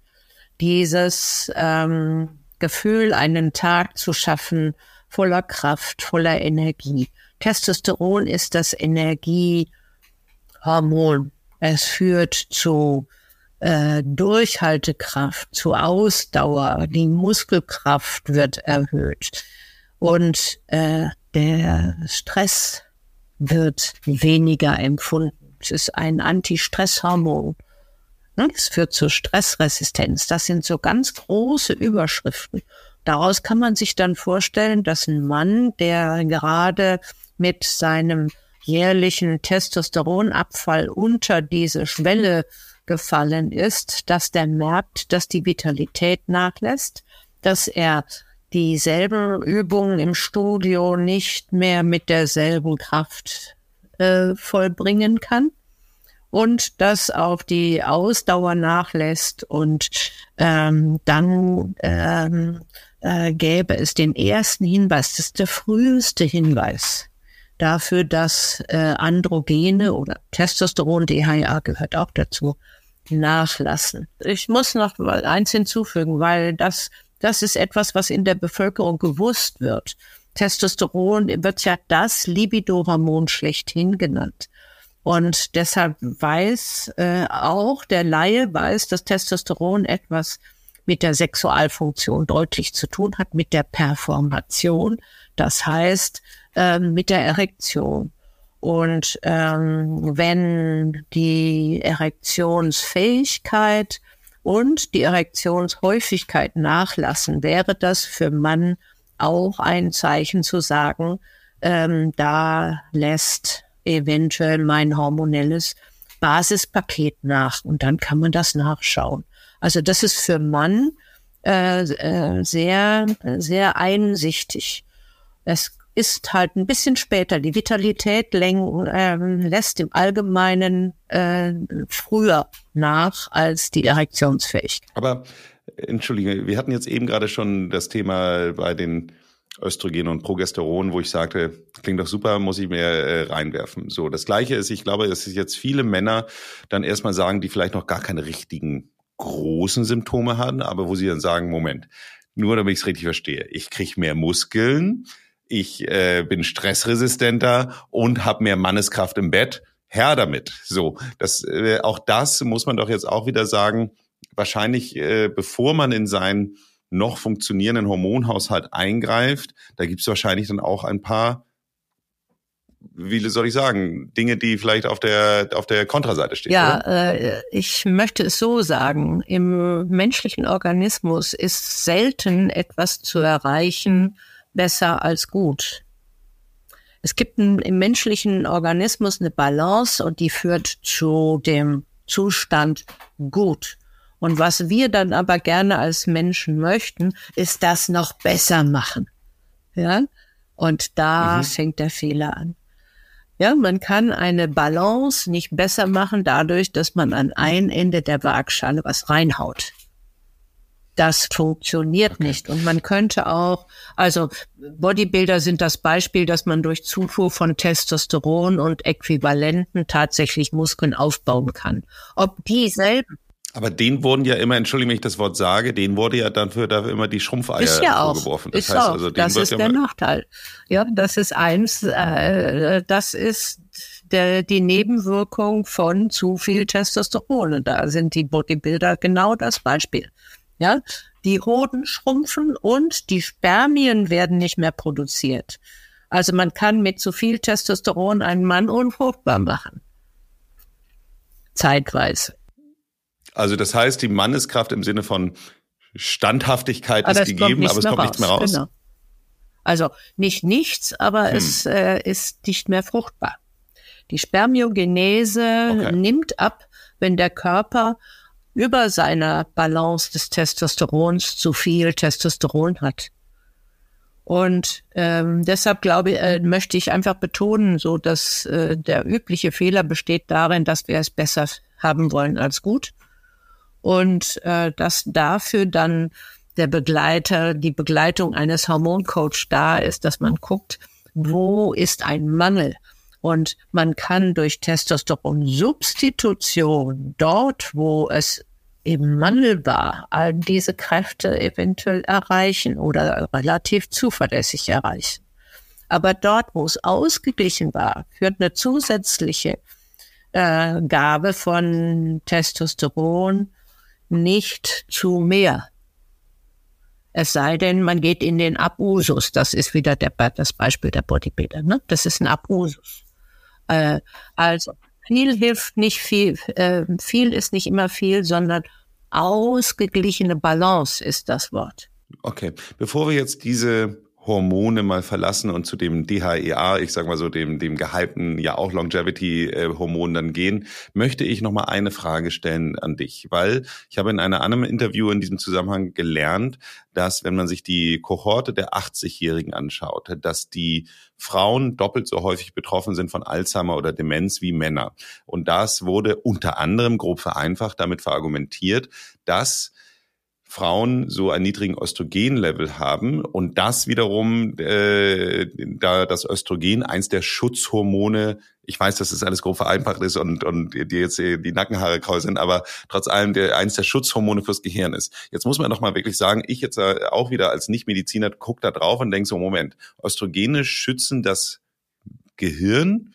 S1: dieses ähm, Gefühl, einen Tag zu schaffen, voller Kraft, voller Energie. Testosteron ist das Energiehormon. Es führt zu äh, Durchhaltekraft, zu Ausdauer, die Muskelkraft wird erhöht und äh, der Stress wird weniger empfunden. Es ist ein Anti-Stress-Hormon. Ne, es führt zur Stressresistenz. Das sind so ganz große Überschriften. Daraus kann man sich dann vorstellen, dass ein Mann, der gerade mit seinem jährlichen Testosteronabfall unter diese Schwelle gefallen ist, dass der merkt, dass die Vitalität nachlässt, dass er dieselben Übungen im Studio nicht mehr mit derselben Kraft äh, vollbringen kann und dass auch die Ausdauer nachlässt und ähm, dann ähm, äh, gäbe es den ersten Hinweis, das ist der früheste Hinweis dafür, dass äh, Androgene oder Testosteron, DHA gehört auch dazu, nachlassen. Ich muss noch eins hinzufügen, weil das, das ist etwas, was in der Bevölkerung gewusst wird. Testosteron wird ja das Libido-Hormon schlechthin genannt. Und deshalb weiß äh, auch der Laie weiß, dass Testosteron etwas mit der Sexualfunktion deutlich zu tun hat, mit der Performation. Das heißt, äh, mit der Erektion. Und ähm, wenn die Erektionsfähigkeit und die Erektionshäufigkeit nachlassen, wäre das für Mann auch ein Zeichen zu sagen, ähm, da lässt eventuell mein hormonelles Basispaket nach und dann kann man das nachschauen. Also das ist für Mann äh, äh, sehr, sehr einsichtig. Es ist halt ein bisschen später. Die Vitalität äh, lässt im Allgemeinen äh, früher nach als die Erektionsfähigkeit.
S3: Aber entschuldige, wir hatten jetzt eben gerade schon das Thema bei den Östrogen und Progesteron, wo ich sagte, klingt doch super, muss ich mir äh, reinwerfen. So, das Gleiche ist, ich glaube, dass jetzt viele Männer dann erstmal sagen, die vielleicht noch gar keine richtigen großen Symptome haben, aber wo sie dann sagen, Moment, nur damit ich es richtig verstehe, ich kriege mehr Muskeln, ich äh, bin stressresistenter und habe mehr Manneskraft im Bett. Herr damit. So, das äh, auch das muss man doch jetzt auch wieder sagen. Wahrscheinlich, äh, bevor man in seinen noch funktionierenden Hormonhaushalt eingreift, da gibt es wahrscheinlich dann auch ein paar wie soll ich sagen, Dinge, die vielleicht auf der auf der Kontraseite stehen.
S1: Ja, äh, ich möchte es so sagen: Im menschlichen Organismus ist selten etwas zu erreichen besser als gut. Es gibt ein, im menschlichen Organismus eine Balance und die führt zu dem Zustand gut. Und was wir dann aber gerne als Menschen möchten, ist das noch besser machen. Ja? Und da mhm. fängt der Fehler an. Ja, man kann eine Balance nicht besser machen dadurch, dass man an ein Ende der Waagschale was reinhaut das funktioniert okay. nicht. Und man könnte auch, also Bodybuilder sind das Beispiel, dass man durch Zufuhr von Testosteron und Äquivalenten tatsächlich Muskeln aufbauen kann. Ob die selben
S3: aber denen wurden ja immer, entschuldige wenn ich das Wort sage, denen wurde ja dafür, dafür immer die Schrumpfeier ist ja vorgeworfen.
S1: Das ist heißt, auch. also das ist ja der Nachteil. Ja, das ist eins, äh, das ist der, die Nebenwirkung von zu viel Testosteron. Und da sind die Bodybuilder genau das Beispiel. Ja, die Hoden schrumpfen und die Spermien werden nicht mehr produziert. Also man kann mit zu viel Testosteron einen Mann unfruchtbar machen. Zeitweise.
S3: Also das heißt, die Manneskraft im Sinne von Standhaftigkeit aber ist gegeben, aber es kommt raus. nichts mehr raus. Genau.
S1: Also nicht nichts, aber hm. es äh, ist nicht mehr fruchtbar. Die Spermiogenese okay. nimmt ab, wenn der Körper über seiner Balance des Testosterons zu viel Testosteron hat. Und ähm, deshalb glaube äh, möchte ich einfach betonen, so dass äh, der übliche Fehler besteht darin, dass wir es besser haben wollen als gut und äh, dass dafür dann der Begleiter, die Begleitung eines Hormoncoach da ist, dass man guckt, wo ist ein Mangel und man kann durch Testosteronsubstitution dort, wo es eben Mangel war, all diese Kräfte eventuell erreichen oder relativ zuverlässig erreichen. Aber dort, wo es ausgeglichen war, führt eine zusätzliche äh, Gabe von Testosteron nicht zu mehr. Es sei denn, man geht in den Abusus. Das ist wieder der, das Beispiel der Bodybuilder. Ne? Das ist ein Abusus. Äh, also viel hilft nicht viel, äh, viel ist nicht immer viel, sondern ausgeglichene Balance ist das Wort.
S3: Okay, bevor wir jetzt diese Hormone mal verlassen und zu dem DHEA, ich sag mal so dem dem gehypten ja auch Longevity äh, Hormon dann gehen, möchte ich noch mal eine Frage stellen an dich, weil ich habe in einer anderen Interview in diesem Zusammenhang gelernt, dass wenn man sich die Kohorte der 80-Jährigen anschaut, dass die Frauen doppelt so häufig betroffen sind von Alzheimer oder Demenz wie Männer. Und das wurde unter anderem grob vereinfacht damit verargumentiert, dass Frauen so einen niedrigen Östrogenlevel haben und das wiederum, äh, da das Östrogen eins der Schutzhormone, ich weiß, dass das alles grob vereinfacht ist und, und dir jetzt die Nackenhaare kraul sind, aber trotz allem der, eins der Schutzhormone fürs Gehirn ist. Jetzt muss man doch mal wirklich sagen, ich jetzt äh, auch wieder als Nichtmediziner guck da drauf und denk so, Moment, Östrogene schützen das Gehirn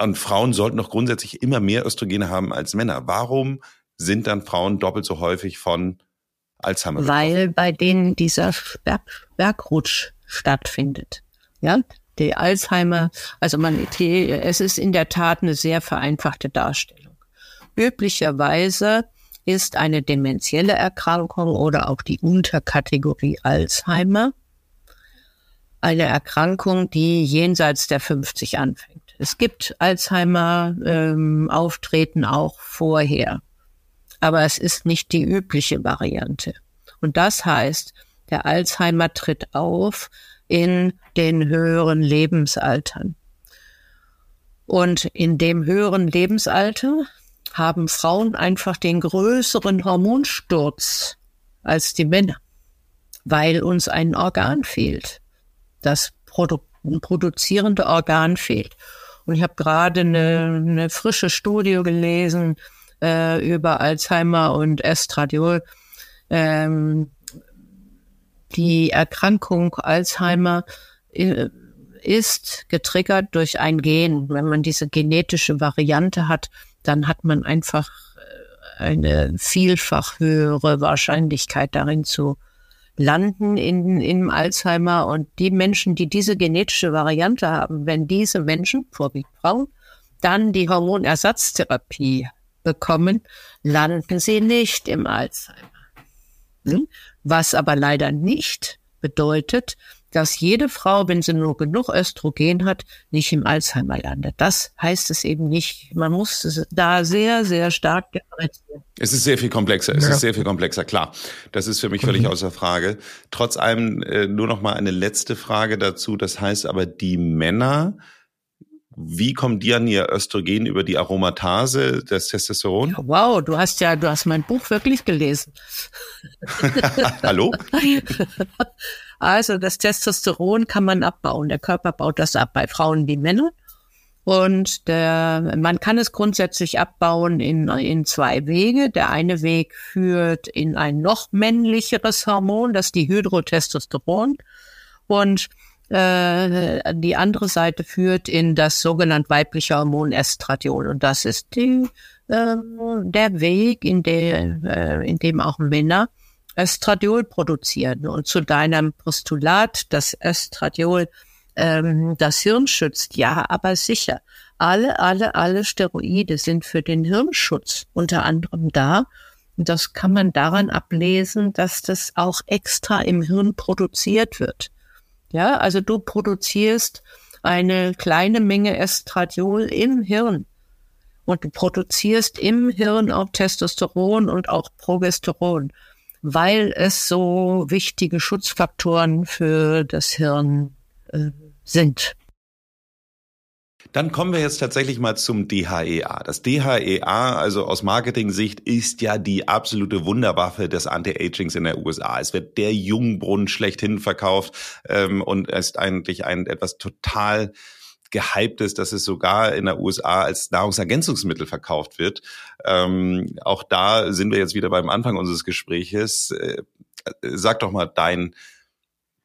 S3: und Frauen sollten doch grundsätzlich immer mehr Östrogene haben als Männer. Warum sind dann Frauen doppelt so häufig von Alzheimer.
S1: Weil bei denen dieser Berg, Bergrutsch stattfindet. Ja, die Alzheimer, also man, die, es ist in der Tat eine sehr vereinfachte Darstellung. Üblicherweise ist eine dementielle Erkrankung oder auch die Unterkategorie Alzheimer eine Erkrankung, die jenseits der 50 anfängt. Es gibt Alzheimer ähm, auch vorher aber es ist nicht die übliche Variante. Und das heißt, der Alzheimer tritt auf in den höheren Lebensaltern. Und in dem höheren Lebensalter haben Frauen einfach den größeren Hormonsturz als die Männer, weil uns ein Organ fehlt. Das Produ produzierende Organ fehlt. Und ich habe gerade eine, eine frische Studie gelesen, äh, über Alzheimer und Estradiol. Ähm, die Erkrankung Alzheimer äh, ist getriggert durch ein Gen. Wenn man diese genetische Variante hat, dann hat man einfach äh, eine vielfach höhere Wahrscheinlichkeit darin zu landen in, in Alzheimer. Und die Menschen, die diese genetische Variante haben, wenn diese Menschen, vorwiegend Frauen, dann die Hormonersatztherapie bekommen, landen sie nicht im Alzheimer. Hm? Was aber leider nicht bedeutet, dass jede Frau, wenn sie nur genug Östrogen hat, nicht im Alzheimer landet. Das heißt es eben nicht. Man muss da sehr, sehr stark differenzieren.
S3: Es ist sehr viel komplexer. Es ja. ist sehr viel komplexer, klar. Das ist für mich völlig mhm. außer Frage. Trotz allem äh, nur noch mal eine letzte Frage dazu. Das heißt aber, die Männer, wie kommen die an ihr Östrogen über die Aromatase des Testosteron? Ja,
S1: wow, du hast ja, du hast mein Buch wirklich gelesen.
S3: Hallo?
S1: Also das Testosteron kann man abbauen. Der Körper baut das ab bei Frauen wie Männern. Und der, man kann es grundsätzlich abbauen in, in zwei Wege. Der eine Weg führt in ein noch männlicheres Hormon, das ist die Hydrotestosteron. Und äh, die andere Seite führt in das sogenannte weibliche Hormon Estradiol. Und das ist die, äh, der Weg, in, der, äh, in dem auch Männer Östradiol produzieren. Und zu deinem Postulat, dass Östradiol ähm, das Hirn schützt, ja, aber sicher. Alle, alle, alle Steroide sind für den Hirnschutz unter anderem da. Und das kann man daran ablesen, dass das auch extra im Hirn produziert wird. Ja, also du produzierst eine kleine Menge Estradiol im Hirn. Und du produzierst im Hirn auch Testosteron und auch Progesteron weil es so wichtige Schutzfaktoren für das Hirn äh, sind.
S3: Dann kommen wir jetzt tatsächlich mal zum DHEA. Das DHEA, also aus Marketing-Sicht, ist ja die absolute Wunderwaffe des Anti-Agings in der USA. Es wird der Jungbrunnen schlechthin verkauft ähm, und ist eigentlich ein etwas total gehypt ist, dass es sogar in der USA als Nahrungsergänzungsmittel verkauft wird. Ähm, auch da sind wir jetzt wieder beim Anfang unseres Gespräches. Äh, sag doch mal dein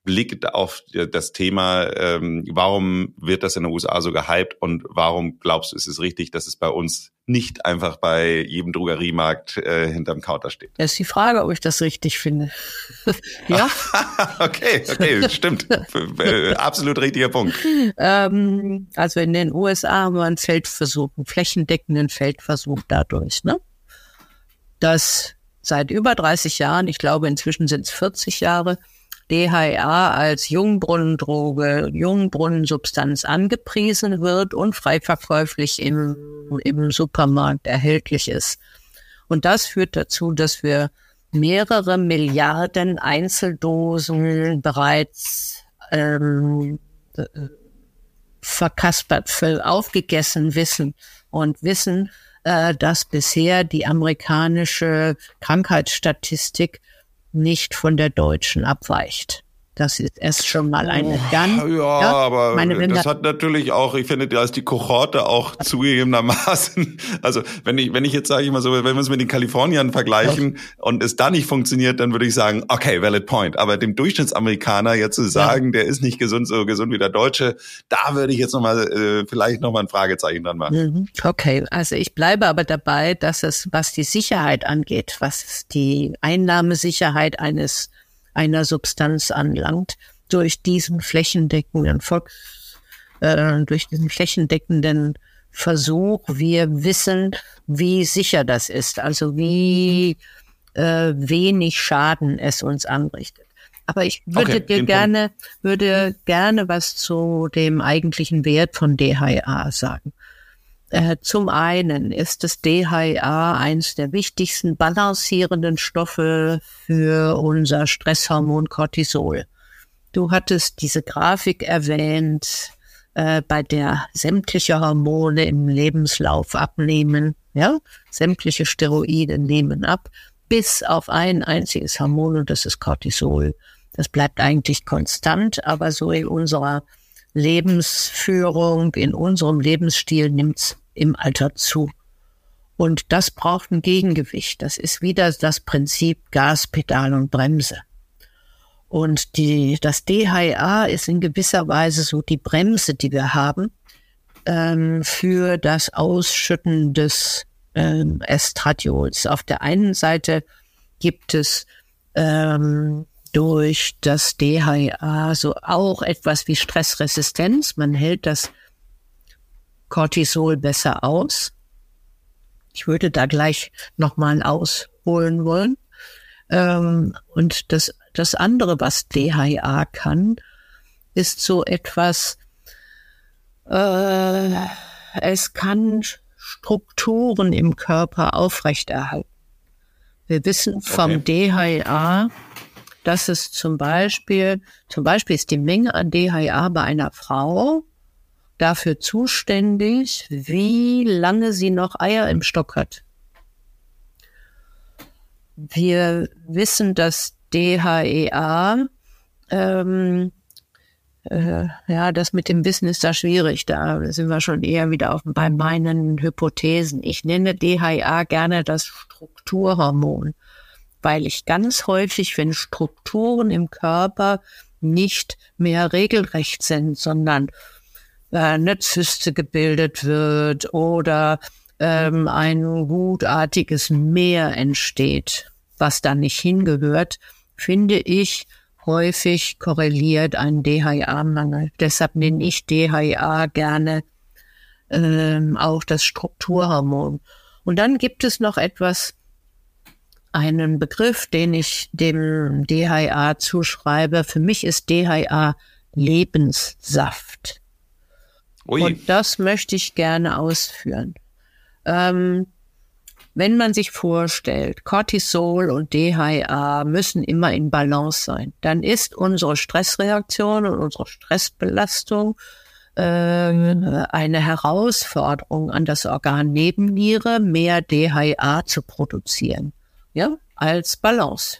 S3: Blick auf das Thema, ähm, warum wird das in den USA so gehypt und warum glaubst du, ist es richtig, dass es bei uns nicht einfach bei jedem Drogeriemarkt äh, hinterm Counter steht?
S1: Das ist die Frage, ob ich das richtig finde. ja?
S3: okay, okay, stimmt. Äh, absolut richtiger Punkt.
S1: Ähm, also in den USA haben wir einen Feldversuch, einen flächendeckenden Feldversuch dadurch, ne? Dass seit über 30 Jahren, ich glaube inzwischen sind es 40 Jahre, DHA als Jungbrunnendroge, Jungbrunnensubstanz angepriesen wird und frei verkäuflich im, im Supermarkt erhältlich ist. Und das führt dazu, dass wir mehrere Milliarden Einzeldosen bereits ähm, verkaspert, aufgegessen wissen und wissen, äh, dass bisher die amerikanische Krankheitsstatistik nicht von der deutschen abweicht. Das ist erst schon mal eine ganz.
S3: Ja, ja aber meine, das hat natürlich auch, ich finde, da ist die Kohorte auch zugegebenermaßen. Also wenn ich, wenn ich jetzt sage ich mal so, wenn wir es mit den Kaliforniern vergleichen ja. und es da nicht funktioniert, dann würde ich sagen, okay, valid point. Aber dem Durchschnittsamerikaner jetzt zu sagen, ja. der ist nicht gesund, so gesund wie der Deutsche, da würde ich jetzt nochmal äh, vielleicht nochmal ein Fragezeichen dran machen.
S1: Mhm. Okay, also ich bleibe aber dabei, dass es, was die Sicherheit angeht, was die Einnahmesicherheit eines einer Substanz anlangt, durch diesen flächendeckenden Volks, äh, durch diesen flächendeckenden Versuch. Wir wissen, wie sicher das ist, also wie äh, wenig Schaden es uns anrichtet. Aber ich würde okay, dir gerne, Punkt. würde gerne was zu dem eigentlichen Wert von DHA sagen. Äh, zum einen ist das DHA eins der wichtigsten balancierenden Stoffe für unser Stresshormon Cortisol. Du hattest diese Grafik erwähnt, äh, bei der sämtliche Hormone im Lebenslauf abnehmen. Ja, sämtliche Steroide nehmen ab, bis auf ein einziges Hormon und das ist Cortisol. Das bleibt eigentlich konstant, aber so in unserer Lebensführung, in unserem Lebensstil nimmt's im Alter zu. Und das braucht ein Gegengewicht. Das ist wieder das Prinzip Gaspedal und Bremse. Und die, das DHA ist in gewisser Weise so die Bremse, die wir haben ähm, für das Ausschütten des ähm, Estradiols. Auf der einen Seite gibt es ähm, durch das DHA so auch etwas wie Stressresistenz. Man hält das Cortisol besser aus. Ich würde da gleich nochmal ausholen wollen. Ähm, und das, das andere, was DHA kann, ist so etwas, äh, es kann Strukturen im Körper aufrechterhalten. Wir wissen vom okay. DHA, dass es zum Beispiel, zum Beispiel ist die Menge an DHA bei einer Frau dafür zuständig, wie lange sie noch Eier im Stock hat. Wir wissen, dass DHEA, ähm, äh, ja, das mit dem Wissen ist da schwierig. Da sind wir schon eher wieder auf, bei meinen Hypothesen. Ich nenne DHEA gerne das Strukturhormon, weil ich ganz häufig, wenn Strukturen im Körper nicht mehr regelrecht sind, sondern äh, eine Zyste gebildet wird oder ähm, ein gutartiges Meer entsteht, was da nicht hingehört, finde ich häufig korreliert ein DHA-Mangel. Deshalb nenne ich DHA gerne ähm, auch das Strukturhormon. Und dann gibt es noch etwas, einen Begriff, den ich dem DHA zuschreibe. Für mich ist DHA Lebenssaft. Ui. Und das möchte ich gerne ausführen. Ähm, wenn man sich vorstellt, Cortisol und DHA müssen immer in Balance sein, dann ist unsere Stressreaktion und unsere Stressbelastung äh, eine Herausforderung an das Organ Nebenniere, mehr DHA zu produzieren, ja, als Balance.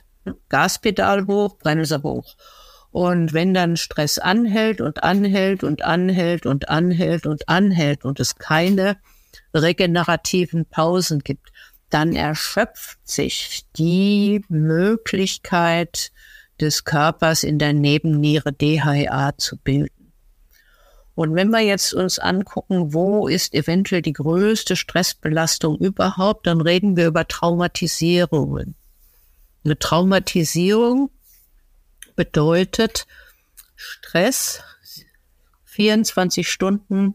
S1: Gaspedal hoch, Bremse hoch. Und wenn dann Stress anhält und anhält und anhält und anhält und anhält und es keine regenerativen Pausen gibt, dann erschöpft sich die Möglichkeit des Körpers in der Nebenniere DHA zu bilden. Und wenn wir jetzt uns angucken, wo ist eventuell die größte Stressbelastung überhaupt, dann reden wir über Traumatisierungen. Eine Traumatisierung bedeutet Stress 24 Stunden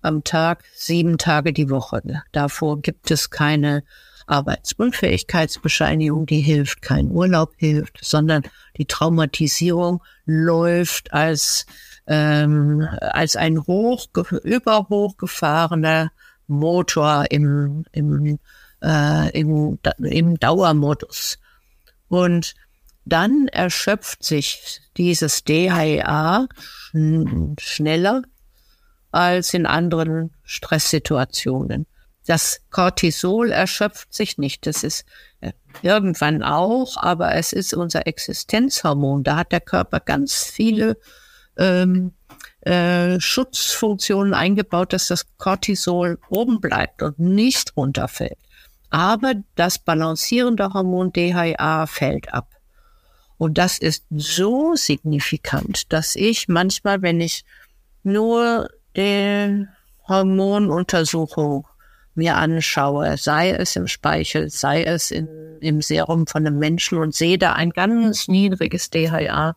S1: am Tag, sieben Tage die Woche. Davor gibt es keine Arbeitsunfähigkeitsbescheinigung, die hilft, kein Urlaub hilft, sondern die Traumatisierung läuft als, ähm, als ein hoch, überhochgefahrener Motor im, im, äh, im, im Dauermodus. Und dann erschöpft sich dieses DHA schneller als in anderen Stresssituationen. Das Cortisol erschöpft sich nicht. Das ist äh, irgendwann auch, aber es ist unser Existenzhormon. Da hat der Körper ganz viele ähm, äh, Schutzfunktionen eingebaut, dass das Cortisol oben bleibt und nicht runterfällt. Aber das balancierende Hormon DHA fällt ab. Und das ist so signifikant, dass ich manchmal, wenn ich nur den Hormonuntersuchung mir anschaue, sei es im Speichel, sei es in, im Serum von einem Menschen und sehe da ein ganz niedriges DHA,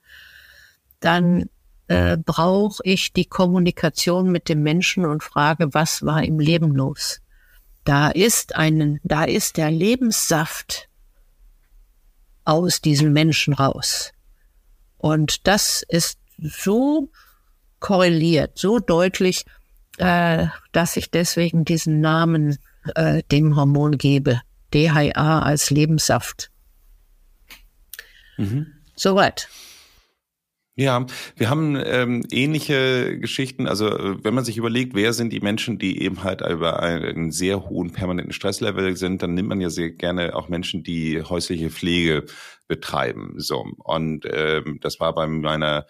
S1: dann äh, brauche ich die Kommunikation mit dem Menschen und frage, was war im Leben los? Da ist einen, da ist der Lebenssaft aus diesem Menschen raus. Und das ist so korreliert, so deutlich, äh, dass ich deswegen diesen Namen äh, dem Hormon gebe. DHA als Lebenssaft. Mhm. Soweit.
S3: Ja, wir haben ähm, ähnliche Geschichten. Also wenn man sich überlegt, wer sind die Menschen, die eben halt über einen sehr hohen permanenten Stresslevel sind, dann nimmt man ja sehr gerne auch Menschen, die häusliche Pflege betreiben. So und ähm, das war bei meiner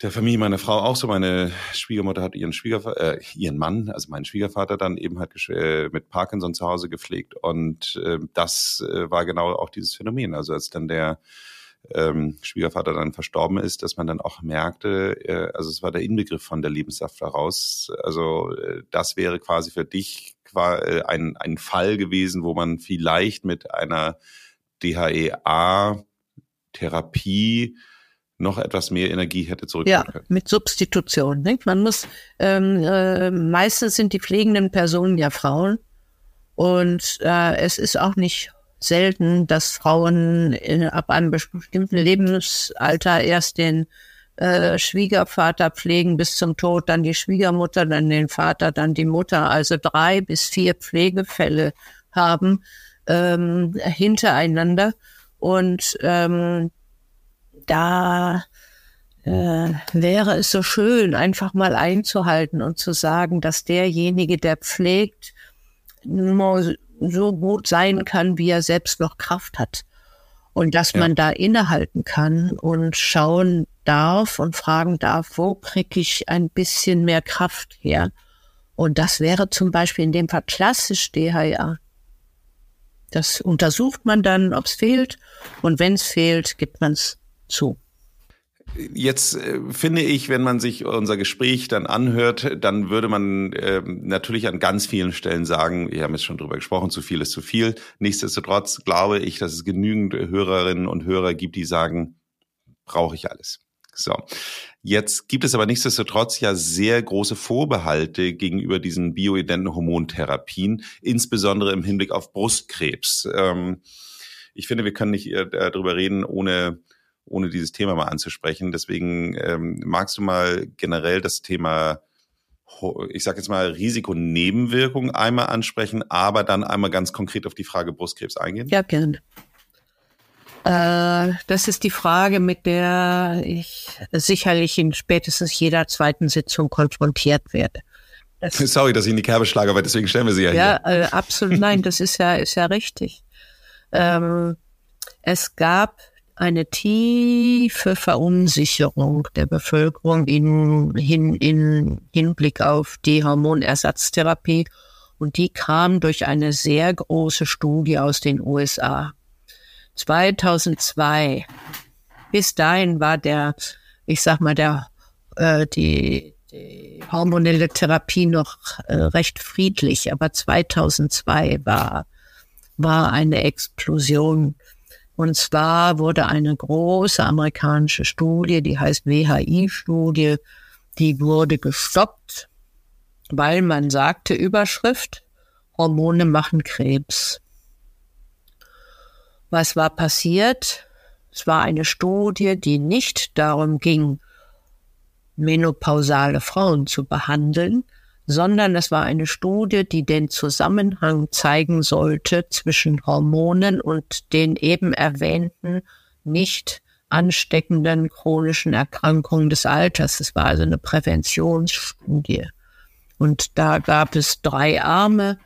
S3: der Familie meiner Frau auch so. Meine Schwiegermutter hat ihren Schwiegervater, äh, ihren Mann, also meinen Schwiegervater dann eben halt äh, mit Parkinson zu Hause gepflegt. Und äh, das äh, war genau auch dieses Phänomen. Also als dann der ähm, Schwiegervater dann verstorben ist, dass man dann auch merkte, äh, also es war der Inbegriff von der Lebenssaft daraus. Also äh, das wäre quasi für dich äh, ein, ein Fall gewesen, wo man vielleicht mit einer DHEA-Therapie noch etwas mehr Energie hätte zurückholen
S1: ja, können. mit Substitution. Nicht? Man muss, ähm, äh, meistens sind die pflegenden Personen ja Frauen und äh, es ist auch nicht selten, dass Frauen in, ab einem bestimmten Lebensalter erst den äh, Schwiegervater pflegen bis zum Tod, dann die Schwiegermutter, dann den Vater, dann die Mutter, also drei bis vier Pflegefälle haben ähm, hintereinander. Und ähm, da äh, wäre es so schön, einfach mal einzuhalten und zu sagen, dass derjenige, der pflegt, nur so gut sein kann, wie er selbst noch Kraft hat. Und dass ja. man da innehalten kann und schauen darf und fragen darf, wo kriege ich ein bisschen mehr Kraft her? Und das wäre zum Beispiel in dem Fall klassisch DHA. Das untersucht man dann, ob es fehlt. Und wenn es fehlt, gibt man es zu.
S3: Jetzt äh, finde ich, wenn man sich unser Gespräch dann anhört, dann würde man äh, natürlich an ganz vielen Stellen sagen, wir haben jetzt schon drüber gesprochen, zu viel ist zu viel. Nichtsdestotrotz glaube ich, dass es genügend Hörerinnen und Hörer gibt, die sagen, brauche ich alles. So. Jetzt gibt es aber nichtsdestotrotz ja sehr große Vorbehalte gegenüber diesen bioidenten Hormontherapien, insbesondere im Hinblick auf Brustkrebs. Ähm, ich finde, wir können nicht äh, darüber reden, ohne ohne dieses Thema mal anzusprechen. Deswegen ähm, magst du mal generell das Thema, ich sage jetzt mal Risikonebenwirkungen einmal ansprechen, aber dann einmal ganz konkret auf die Frage Brustkrebs eingehen?
S1: Ja, gerne. Äh, das ist die Frage, mit der ich sicherlich in spätestens jeder zweiten Sitzung konfrontiert werde.
S3: Das, Sorry, dass ich in die Kerbe schlage, aber deswegen stellen wir sie ja, ja
S1: hier. Ja, äh, absolut. Nein, das ist ja, ist ja richtig. Ähm, es gab eine tiefe Verunsicherung der Bevölkerung in, in, in Hinblick auf die Hormonersatztherapie. Und die kam durch eine sehr große Studie aus den USA. 2002. Bis dahin war der, ich sag mal, der, äh, die, die hormonelle Therapie noch äh, recht friedlich. Aber 2002 war, war eine Explosion und zwar wurde eine große amerikanische Studie, die heißt WHI-Studie, die wurde gestoppt, weil man sagte, Überschrift, Hormone machen Krebs. Was war passiert? Es war eine Studie, die nicht darum ging, menopausale Frauen zu behandeln, sondern es war eine Studie, die den Zusammenhang zeigen sollte zwischen Hormonen und den eben erwähnten nicht ansteckenden chronischen Erkrankungen des Alters. Es war also eine Präventionsstudie. Und da gab es drei Arme,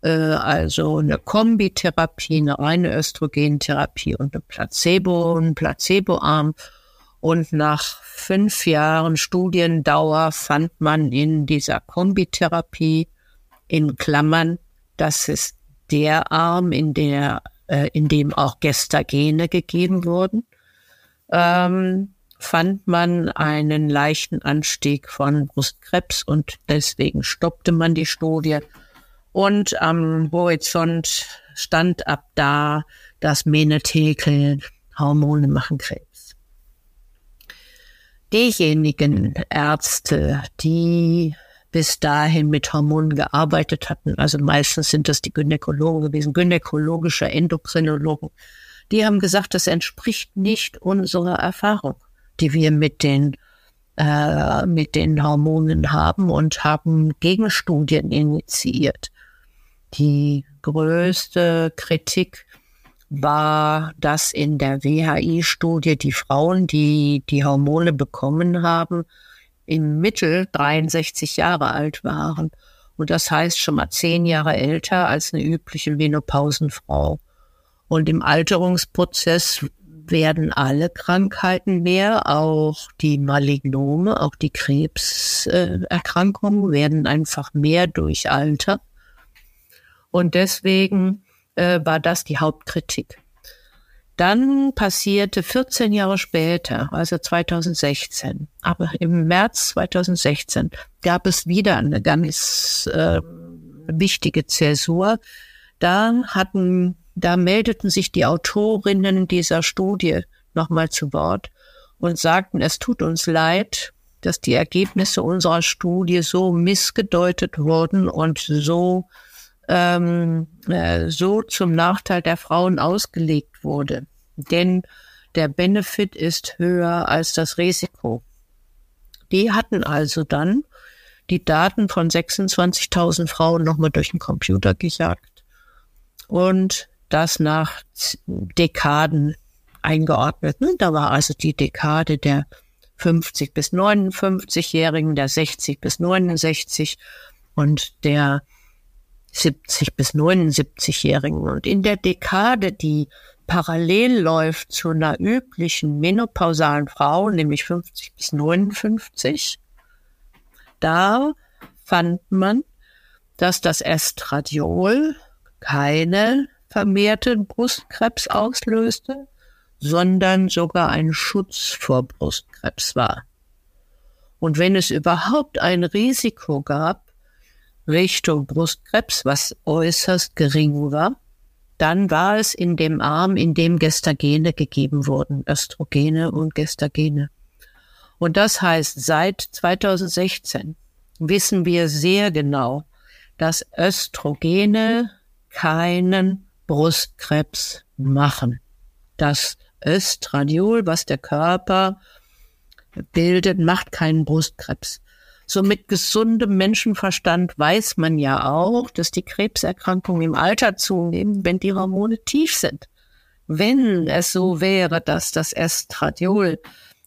S1: äh, also eine Kombitherapie, eine reine Östrogentherapie und eine Placebo, ein Placeboarm. Und nach fünf Jahren Studiendauer fand man in dieser Kombitherapie in Klammern, das ist der Arm, in der, äh, in dem auch Gestagene gegeben wurden, ähm, fand man einen leichten Anstieg von Brustkrebs und deswegen stoppte man die Studie. Und am Horizont stand ab da das Menetekel, Hormone machen Krebs diejenigen Ärzte, die bis dahin mit Hormonen gearbeitet hatten, also meistens sind das die Gynäkologen gewesen, gynäkologische Endokrinologen, die haben gesagt, das entspricht nicht unserer Erfahrung, die wir mit den äh, mit den Hormonen haben und haben Gegenstudien initiiert. Die größte Kritik war, dass in der WHI-Studie die Frauen, die die Hormone bekommen haben, im Mittel 63 Jahre alt waren. Und das heißt schon mal zehn Jahre älter als eine übliche Menopausenfrau. Und im Alterungsprozess werden alle Krankheiten mehr, auch die Malignome, auch die Krebserkrankungen werden einfach mehr durch Alter. Und deswegen äh, war das die Hauptkritik. Dann passierte 14 Jahre später, also 2016, aber im März 2016 gab es wieder eine ganz äh, wichtige Zäsur. Da hatten, da meldeten sich die Autorinnen dieser Studie nochmal zu Wort und sagten, es tut uns leid, dass die Ergebnisse unserer Studie so missgedeutet wurden und so ähm, äh, so zum Nachteil der Frauen ausgelegt wurde. Denn der Benefit ist höher als das Risiko. Die hatten also dann die Daten von 26.000 Frauen nochmal durch den Computer gejagt und das nach Dekaden eingeordnet. Da war also die Dekade der 50 bis 59-Jährigen, der 60 bis 69 und der 70 bis 79-Jährigen. Und in der Dekade, die parallel läuft zu einer üblichen menopausalen Frau, nämlich 50 bis 59, da fand man, dass das Estradiol keine vermehrten Brustkrebs auslöste, sondern sogar ein Schutz vor Brustkrebs war. Und wenn es überhaupt ein Risiko gab Richtung Brustkrebs, was äußerst gering war, dann war es in dem Arm, in dem Gestagene gegeben wurden, Östrogene und Gestagene. Und das heißt, seit 2016 wissen wir sehr genau, dass Östrogene keinen Brustkrebs machen. Das Östradiol, was der Körper bildet, macht keinen Brustkrebs. So mit gesundem Menschenverstand weiß man ja auch, dass die Krebserkrankungen im Alter zunehmen, wenn die Hormone tief sind. Wenn es so wäre, dass das Estradiol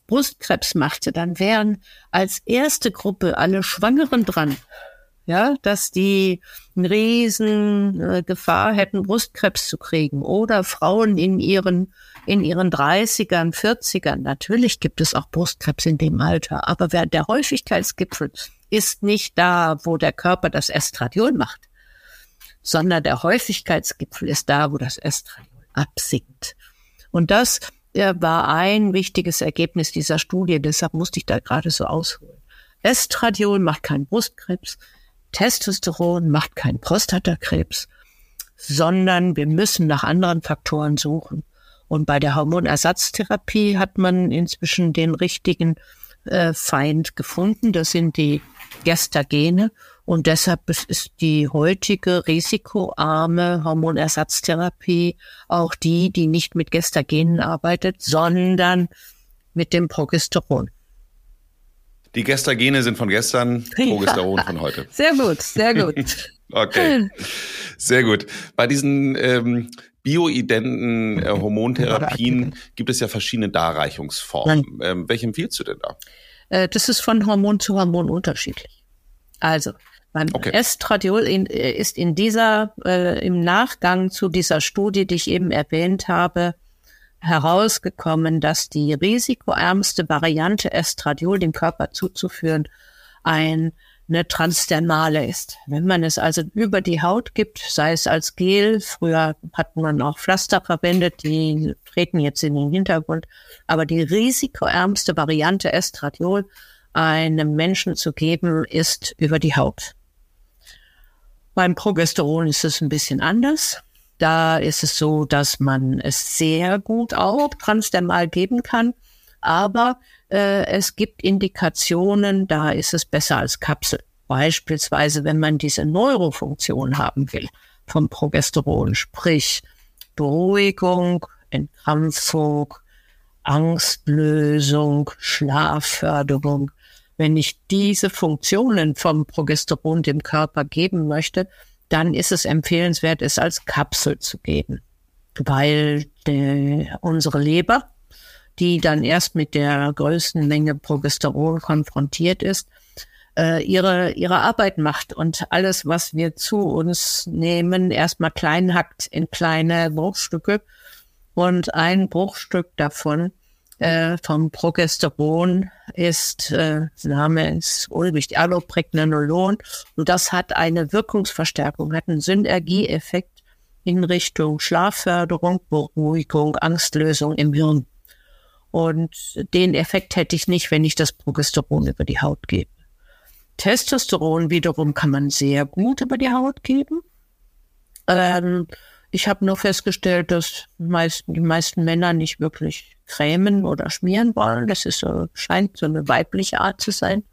S1: Brustkrebs machte, dann wären als erste Gruppe alle Schwangeren dran. Ja, dass die eine riesen äh, Gefahr hätten, Brustkrebs zu kriegen oder Frauen in ihren in ihren 30ern, 40ern. Natürlich gibt es auch Brustkrebs in dem Alter, aber der Häufigkeitsgipfel ist nicht da, wo der Körper das Estradiol macht, sondern der Häufigkeitsgipfel ist da, wo das Estradiol absinkt. Und das war ein wichtiges Ergebnis dieser Studie, deshalb musste ich da gerade so ausholen. Estradiol macht keinen Brustkrebs, Testosteron macht keinen Prostatakrebs, sondern wir müssen nach anderen Faktoren suchen. Und bei der Hormonersatztherapie hat man inzwischen den richtigen äh, Feind gefunden. Das sind die Gestagene. Und deshalb ist die heutige risikoarme Hormonersatztherapie auch die, die nicht mit Gestagenen arbeitet, sondern mit dem Progesteron.
S3: Die Gestagene sind von gestern, Progesteron ja. von heute.
S1: Sehr gut, sehr gut.
S3: okay, sehr gut. Bei diesen ähm, bioidenten äh, Hormontherapien gibt es ja verschiedene Darreichungsformen. Ähm, welche empfiehlst du denn da?
S1: Äh, das ist von Hormon zu Hormon unterschiedlich. Also beim okay. Estradiol in, äh, ist in dieser äh, im Nachgang zu dieser Studie, die ich eben erwähnt habe, herausgekommen, dass die risikoärmste Variante Estradiol dem Körper zuzuführen ein eine transdermale ist. Wenn man es also über die Haut gibt, sei es als Gel, früher hat man auch Pflaster verwendet, die treten jetzt in den Hintergrund, aber die risikoärmste Variante Estradiol einem Menschen zu geben, ist über die Haut. Beim Progesteron ist es ein bisschen anders. Da ist es so, dass man es sehr gut auch transdermal geben kann, aber äh, es gibt Indikationen, da ist es besser als Kapsel. Beispielsweise, wenn man diese Neurofunktion haben will vom Progesteron, sprich Beruhigung, Entkrampfung, Angstlösung, Schlafförderung. Wenn ich diese Funktionen vom Progesteron dem Körper geben möchte, dann ist es empfehlenswert, es als Kapsel zu geben, weil die, unsere Leber die dann erst mit der größten Menge Progesteron konfrontiert ist, äh, ihre, ihre Arbeit macht und alles, was wir zu uns nehmen, erstmal klein hackt in kleine Bruchstücke. Und ein Bruchstück davon äh, vom Progesteron ist, äh, Name ist unwichtig, Allopregnanolon. Und das hat eine Wirkungsverstärkung, hat einen Synergieeffekt in Richtung Schlafförderung, Beruhigung, Angstlösung im Hirn. Und den Effekt hätte ich nicht, wenn ich das Progesteron über die Haut gebe. Testosteron wiederum kann man sehr gut über die Haut geben. Ähm, ich habe nur festgestellt, dass meisten, die meisten Männer nicht wirklich cremen oder schmieren wollen. Das ist so, scheint so eine weibliche Art zu sein.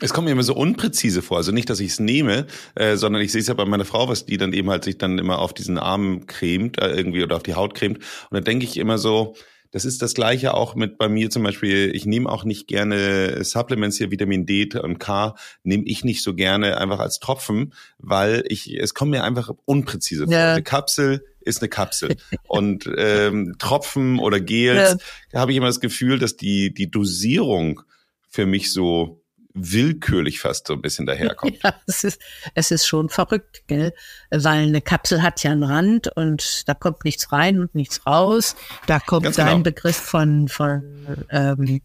S3: Es kommt mir immer so unpräzise vor. Also nicht, dass ich es nehme, äh, sondern ich sehe es ja bei meiner Frau, was die dann eben halt sich dann immer auf diesen Arm cremt äh, irgendwie oder auf die Haut cremt. Und dann denke ich immer so, das ist das Gleiche auch mit bei mir zum Beispiel. Ich nehme auch nicht gerne Supplements hier, Vitamin D und K, nehme ich nicht so gerne einfach als Tropfen, weil ich, es kommt mir einfach unpräzise vor. Ja. Eine Kapsel ist eine Kapsel. und ähm, Tropfen oder Gels, ja. habe ich immer das Gefühl, dass die, die Dosierung für mich so willkürlich fast so ein bisschen daherkommt.
S1: Ja, es ist, es ist schon verrückt, gell? Weil eine Kapsel hat ja einen Rand und da kommt nichts rein und nichts raus. Da kommt Ganz dein genau. Begriff von, von ähm,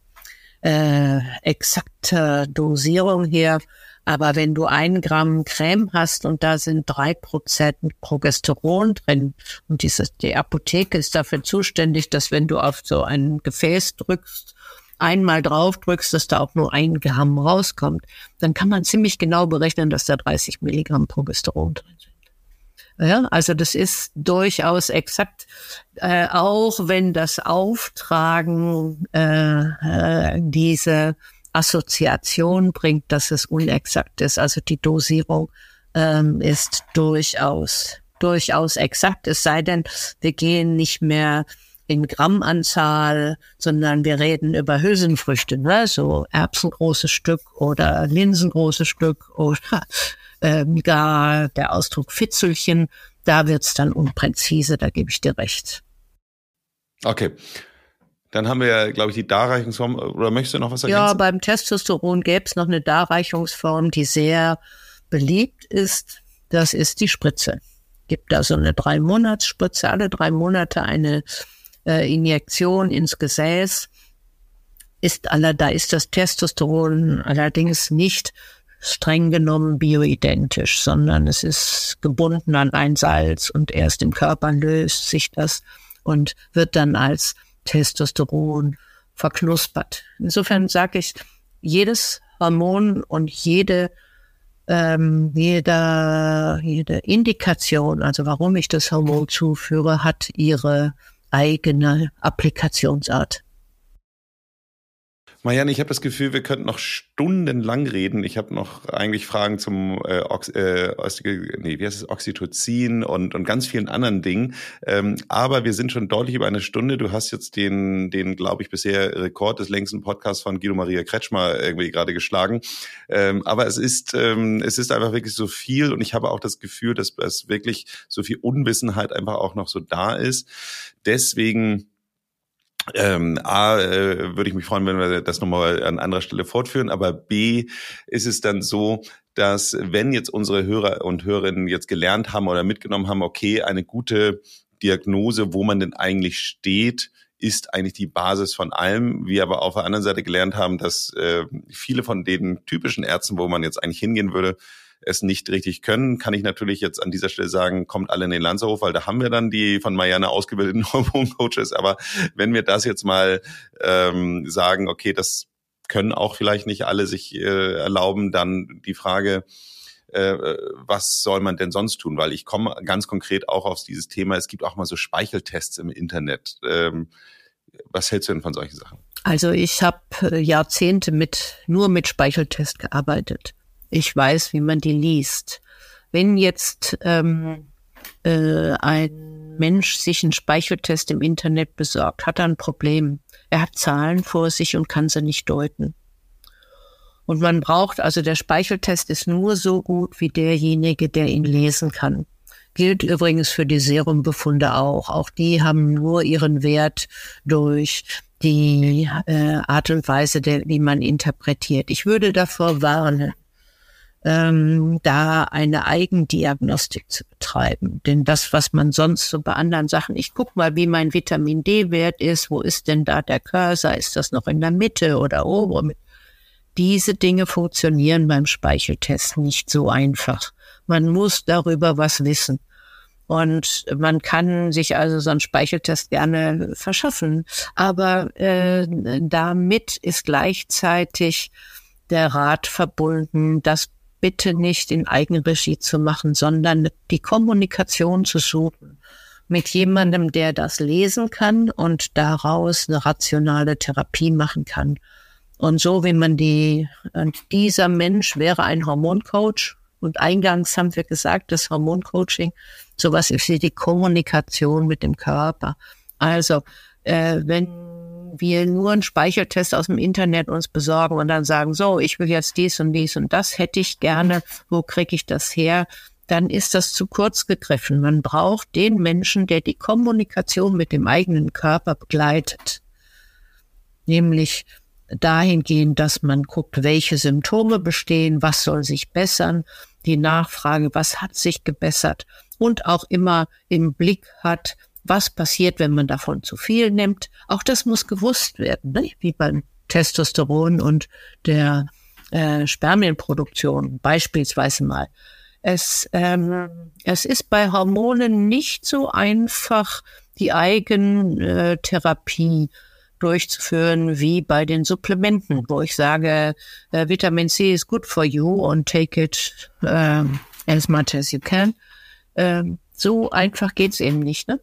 S1: äh, exakter Dosierung her. Aber wenn du ein Gramm Creme hast und da sind drei Prozent Progesteron drin und diese, die Apotheke ist dafür zuständig, dass wenn du auf so ein Gefäß drückst einmal drauf drückst, dass da auch nur ein Gramm rauskommt, dann kann man ziemlich genau berechnen, dass da 30 Milligramm Progesteron drin sind. Ja, also das ist durchaus exakt, äh, auch wenn das Auftragen äh, äh, diese Assoziation bringt, dass es unexakt ist. Also die Dosierung ähm, ist durchaus durchaus exakt. Es sei denn, wir gehen nicht mehr in Grammanzahl, sondern wir reden über Hülsenfrüchte, ne? so Erbsengroßes Stück oder Linsengroßes Stück oder ähm, gar der Ausdruck Fitzelchen. Da wird's dann unpräzise, da gebe ich dir recht.
S3: Okay. Dann haben wir ja, glaube ich, die Darreichungsform. Oder möchtest du noch was
S1: ergänzen? Ja, beim Testosteron gäbe es noch eine Darreichungsform, die sehr beliebt ist. Das ist die Spritze. Gibt da so eine drei Monats Spritze, alle drei Monate eine äh, Injektion ins Gesäß ist aller, da ist das Testosteron allerdings nicht streng genommen bioidentisch, sondern es ist gebunden an ein Salz und erst im Körper löst sich das und wird dann als Testosteron verknuspert. Insofern sage ich, jedes Hormon und jede ähm, jede, jede Indikation, also warum ich das Hormon zuführe, hat ihre eigene Applikationsart.
S3: Marianne, ich habe das Gefühl, wir könnten noch stundenlang reden. Ich habe noch eigentlich Fragen zum äh, Ox äh, nee, wie heißt es, Oxytocin und, und ganz vielen anderen Dingen. Ähm, aber wir sind schon deutlich über eine Stunde. Du hast jetzt den, den glaube ich, bisher Rekord des längsten Podcasts von Guido Maria Kretschmer irgendwie gerade geschlagen. Ähm, aber es ist, ähm, es ist einfach wirklich so viel und ich habe auch das Gefühl, dass es wirklich so viel Unwissenheit einfach auch noch so da ist. Deswegen ähm, A, äh, würde ich mich freuen, wenn wir das nochmal an anderer Stelle fortführen, aber B, ist es dann so, dass wenn jetzt unsere Hörer und Hörerinnen jetzt gelernt haben oder mitgenommen haben, okay, eine gute Diagnose, wo man denn eigentlich steht, ist eigentlich die Basis von allem. Wir aber auf der anderen Seite gelernt haben, dass äh, viele von den typischen Ärzten, wo man jetzt eigentlich hingehen würde, es nicht richtig können, kann ich natürlich jetzt an dieser Stelle sagen, kommt alle in den Lanzerhof, weil da haben wir dann die von Marianne ausgebildeten Hormoncoaches. Aber wenn wir das jetzt mal ähm, sagen, okay, das können auch vielleicht nicht alle sich äh, erlauben, dann die Frage, äh, was soll man denn sonst tun? Weil ich komme ganz konkret auch auf dieses Thema, es gibt auch mal so Speicheltests im Internet. Ähm, was hältst du denn von solchen Sachen?
S1: Also ich habe äh, Jahrzehnte mit nur mit Speicheltest gearbeitet. Ich weiß, wie man die liest. Wenn jetzt ähm, äh, ein Mensch sich einen Speicheltest im Internet besorgt, hat er ein Problem. Er hat Zahlen vor sich und kann sie nicht deuten. Und man braucht, also der Speicheltest ist nur so gut wie derjenige, der ihn lesen kann. Gilt übrigens für die Serumbefunde auch. Auch die haben nur ihren Wert durch die äh, Art und Weise, der, wie man interpretiert. Ich würde davor warnen, ähm, da eine Eigendiagnostik zu betreiben. Denn das, was man sonst so bei anderen Sachen, ich guck mal, wie mein Vitamin D-Wert ist, wo ist denn da der Cursor, ist das noch in der Mitte oder oben? Diese Dinge funktionieren beim Speicheltest nicht so einfach. Man muss darüber was wissen. Und man kann sich also so einen Speicheltest gerne verschaffen. Aber äh, damit ist gleichzeitig der Rat verbunden, das bitte nicht in Eigenregie zu machen, sondern die Kommunikation zu suchen mit jemandem, der das lesen kann und daraus eine rationale Therapie machen kann. Und so wie man die, dieser Mensch wäre ein Hormoncoach. Und eingangs haben wir gesagt, das Hormoncoaching sowas ist wie die Kommunikation mit dem Körper. Also, äh, wenn wir nur einen Speicheltest aus dem Internet uns besorgen und dann sagen, so, ich will jetzt dies und dies und das hätte ich gerne, wo kriege ich das her? Dann ist das zu kurz gegriffen. Man braucht den Menschen, der die Kommunikation mit dem eigenen Körper begleitet. Nämlich dahingehend, dass man guckt, welche Symptome bestehen, was soll sich bessern, die Nachfrage, was hat sich gebessert und auch immer im Blick hat, was passiert, wenn man davon zu viel nimmt. Auch das muss gewusst werden, ne? wie beim Testosteron und der äh, Spermienproduktion beispielsweise mal. Es, ähm, es ist bei Hormonen nicht so einfach, die Eigentherapie durchzuführen wie bei den Supplementen, wo ich sage, äh, Vitamin C is good for you und take it äh, as much as you can. Ähm, so einfach geht's eben nicht. Ne?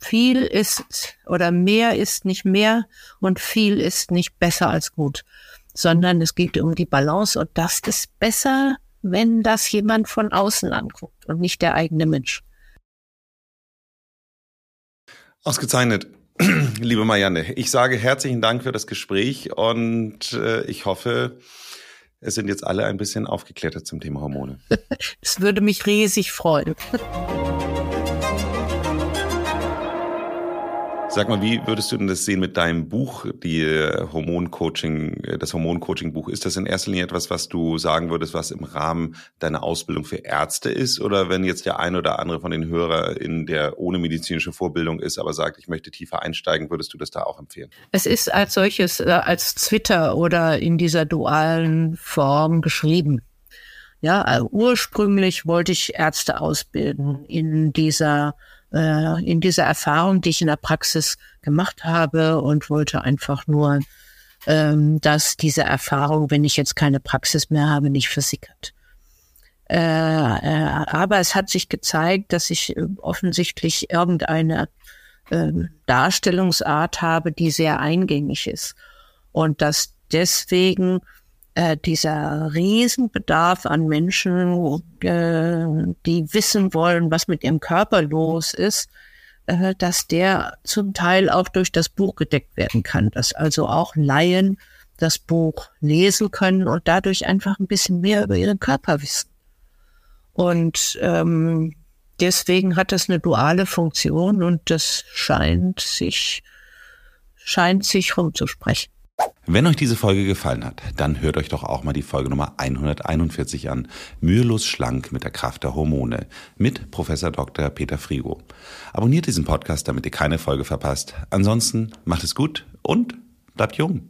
S1: Viel ist oder mehr ist nicht mehr und viel ist nicht besser als gut, sondern es geht um die Balance und das ist besser, wenn das jemand von außen anguckt und nicht der eigene Mensch.
S3: Ausgezeichnet. Liebe Marianne, ich sage herzlichen Dank für das Gespräch und äh, ich hoffe, es sind jetzt alle ein bisschen aufgeklärt zum Thema Hormone.
S1: Es würde mich riesig freuen.
S3: Sag mal, wie würdest du denn das sehen mit deinem Buch, die äh, Hormoncoaching, äh, das Hormoncoaching-Buch? Ist das in erster Linie etwas, was du sagen würdest, was im Rahmen deiner Ausbildung für Ärzte ist? Oder wenn jetzt der ein oder andere von den Hörern, der ohne medizinische Vorbildung ist, aber sagt, ich möchte tiefer einsteigen, würdest du das da auch empfehlen?
S1: Es ist als solches, äh, als Twitter oder in dieser dualen Form geschrieben. Ja, ursprünglich wollte ich Ärzte ausbilden in dieser äh, in dieser Erfahrung, die ich in der Praxis gemacht habe und wollte einfach nur, ähm, dass diese Erfahrung, wenn ich jetzt keine Praxis mehr habe, nicht versickert. Äh, äh, aber es hat sich gezeigt, dass ich äh, offensichtlich irgendeine äh, Darstellungsart habe, die sehr eingängig ist. Und dass deswegen äh, dieser Riesenbedarf an Menschen, äh, die wissen wollen, was mit ihrem Körper los ist, äh, dass der zum Teil auch durch das Buch gedeckt werden kann, dass also auch Laien das Buch lesen können und dadurch einfach ein bisschen mehr über ihren Körper wissen. Und ähm, deswegen hat das eine duale Funktion und das scheint sich scheint sich rumzusprechen.
S3: Wenn euch diese Folge gefallen hat, dann hört euch doch auch mal die Folge Nummer 141 an. Mühelos schlank mit der Kraft der Hormone mit Professor Dr. Peter Frigo. Abonniert diesen Podcast, damit ihr keine Folge verpasst. Ansonsten macht es gut und bleibt jung.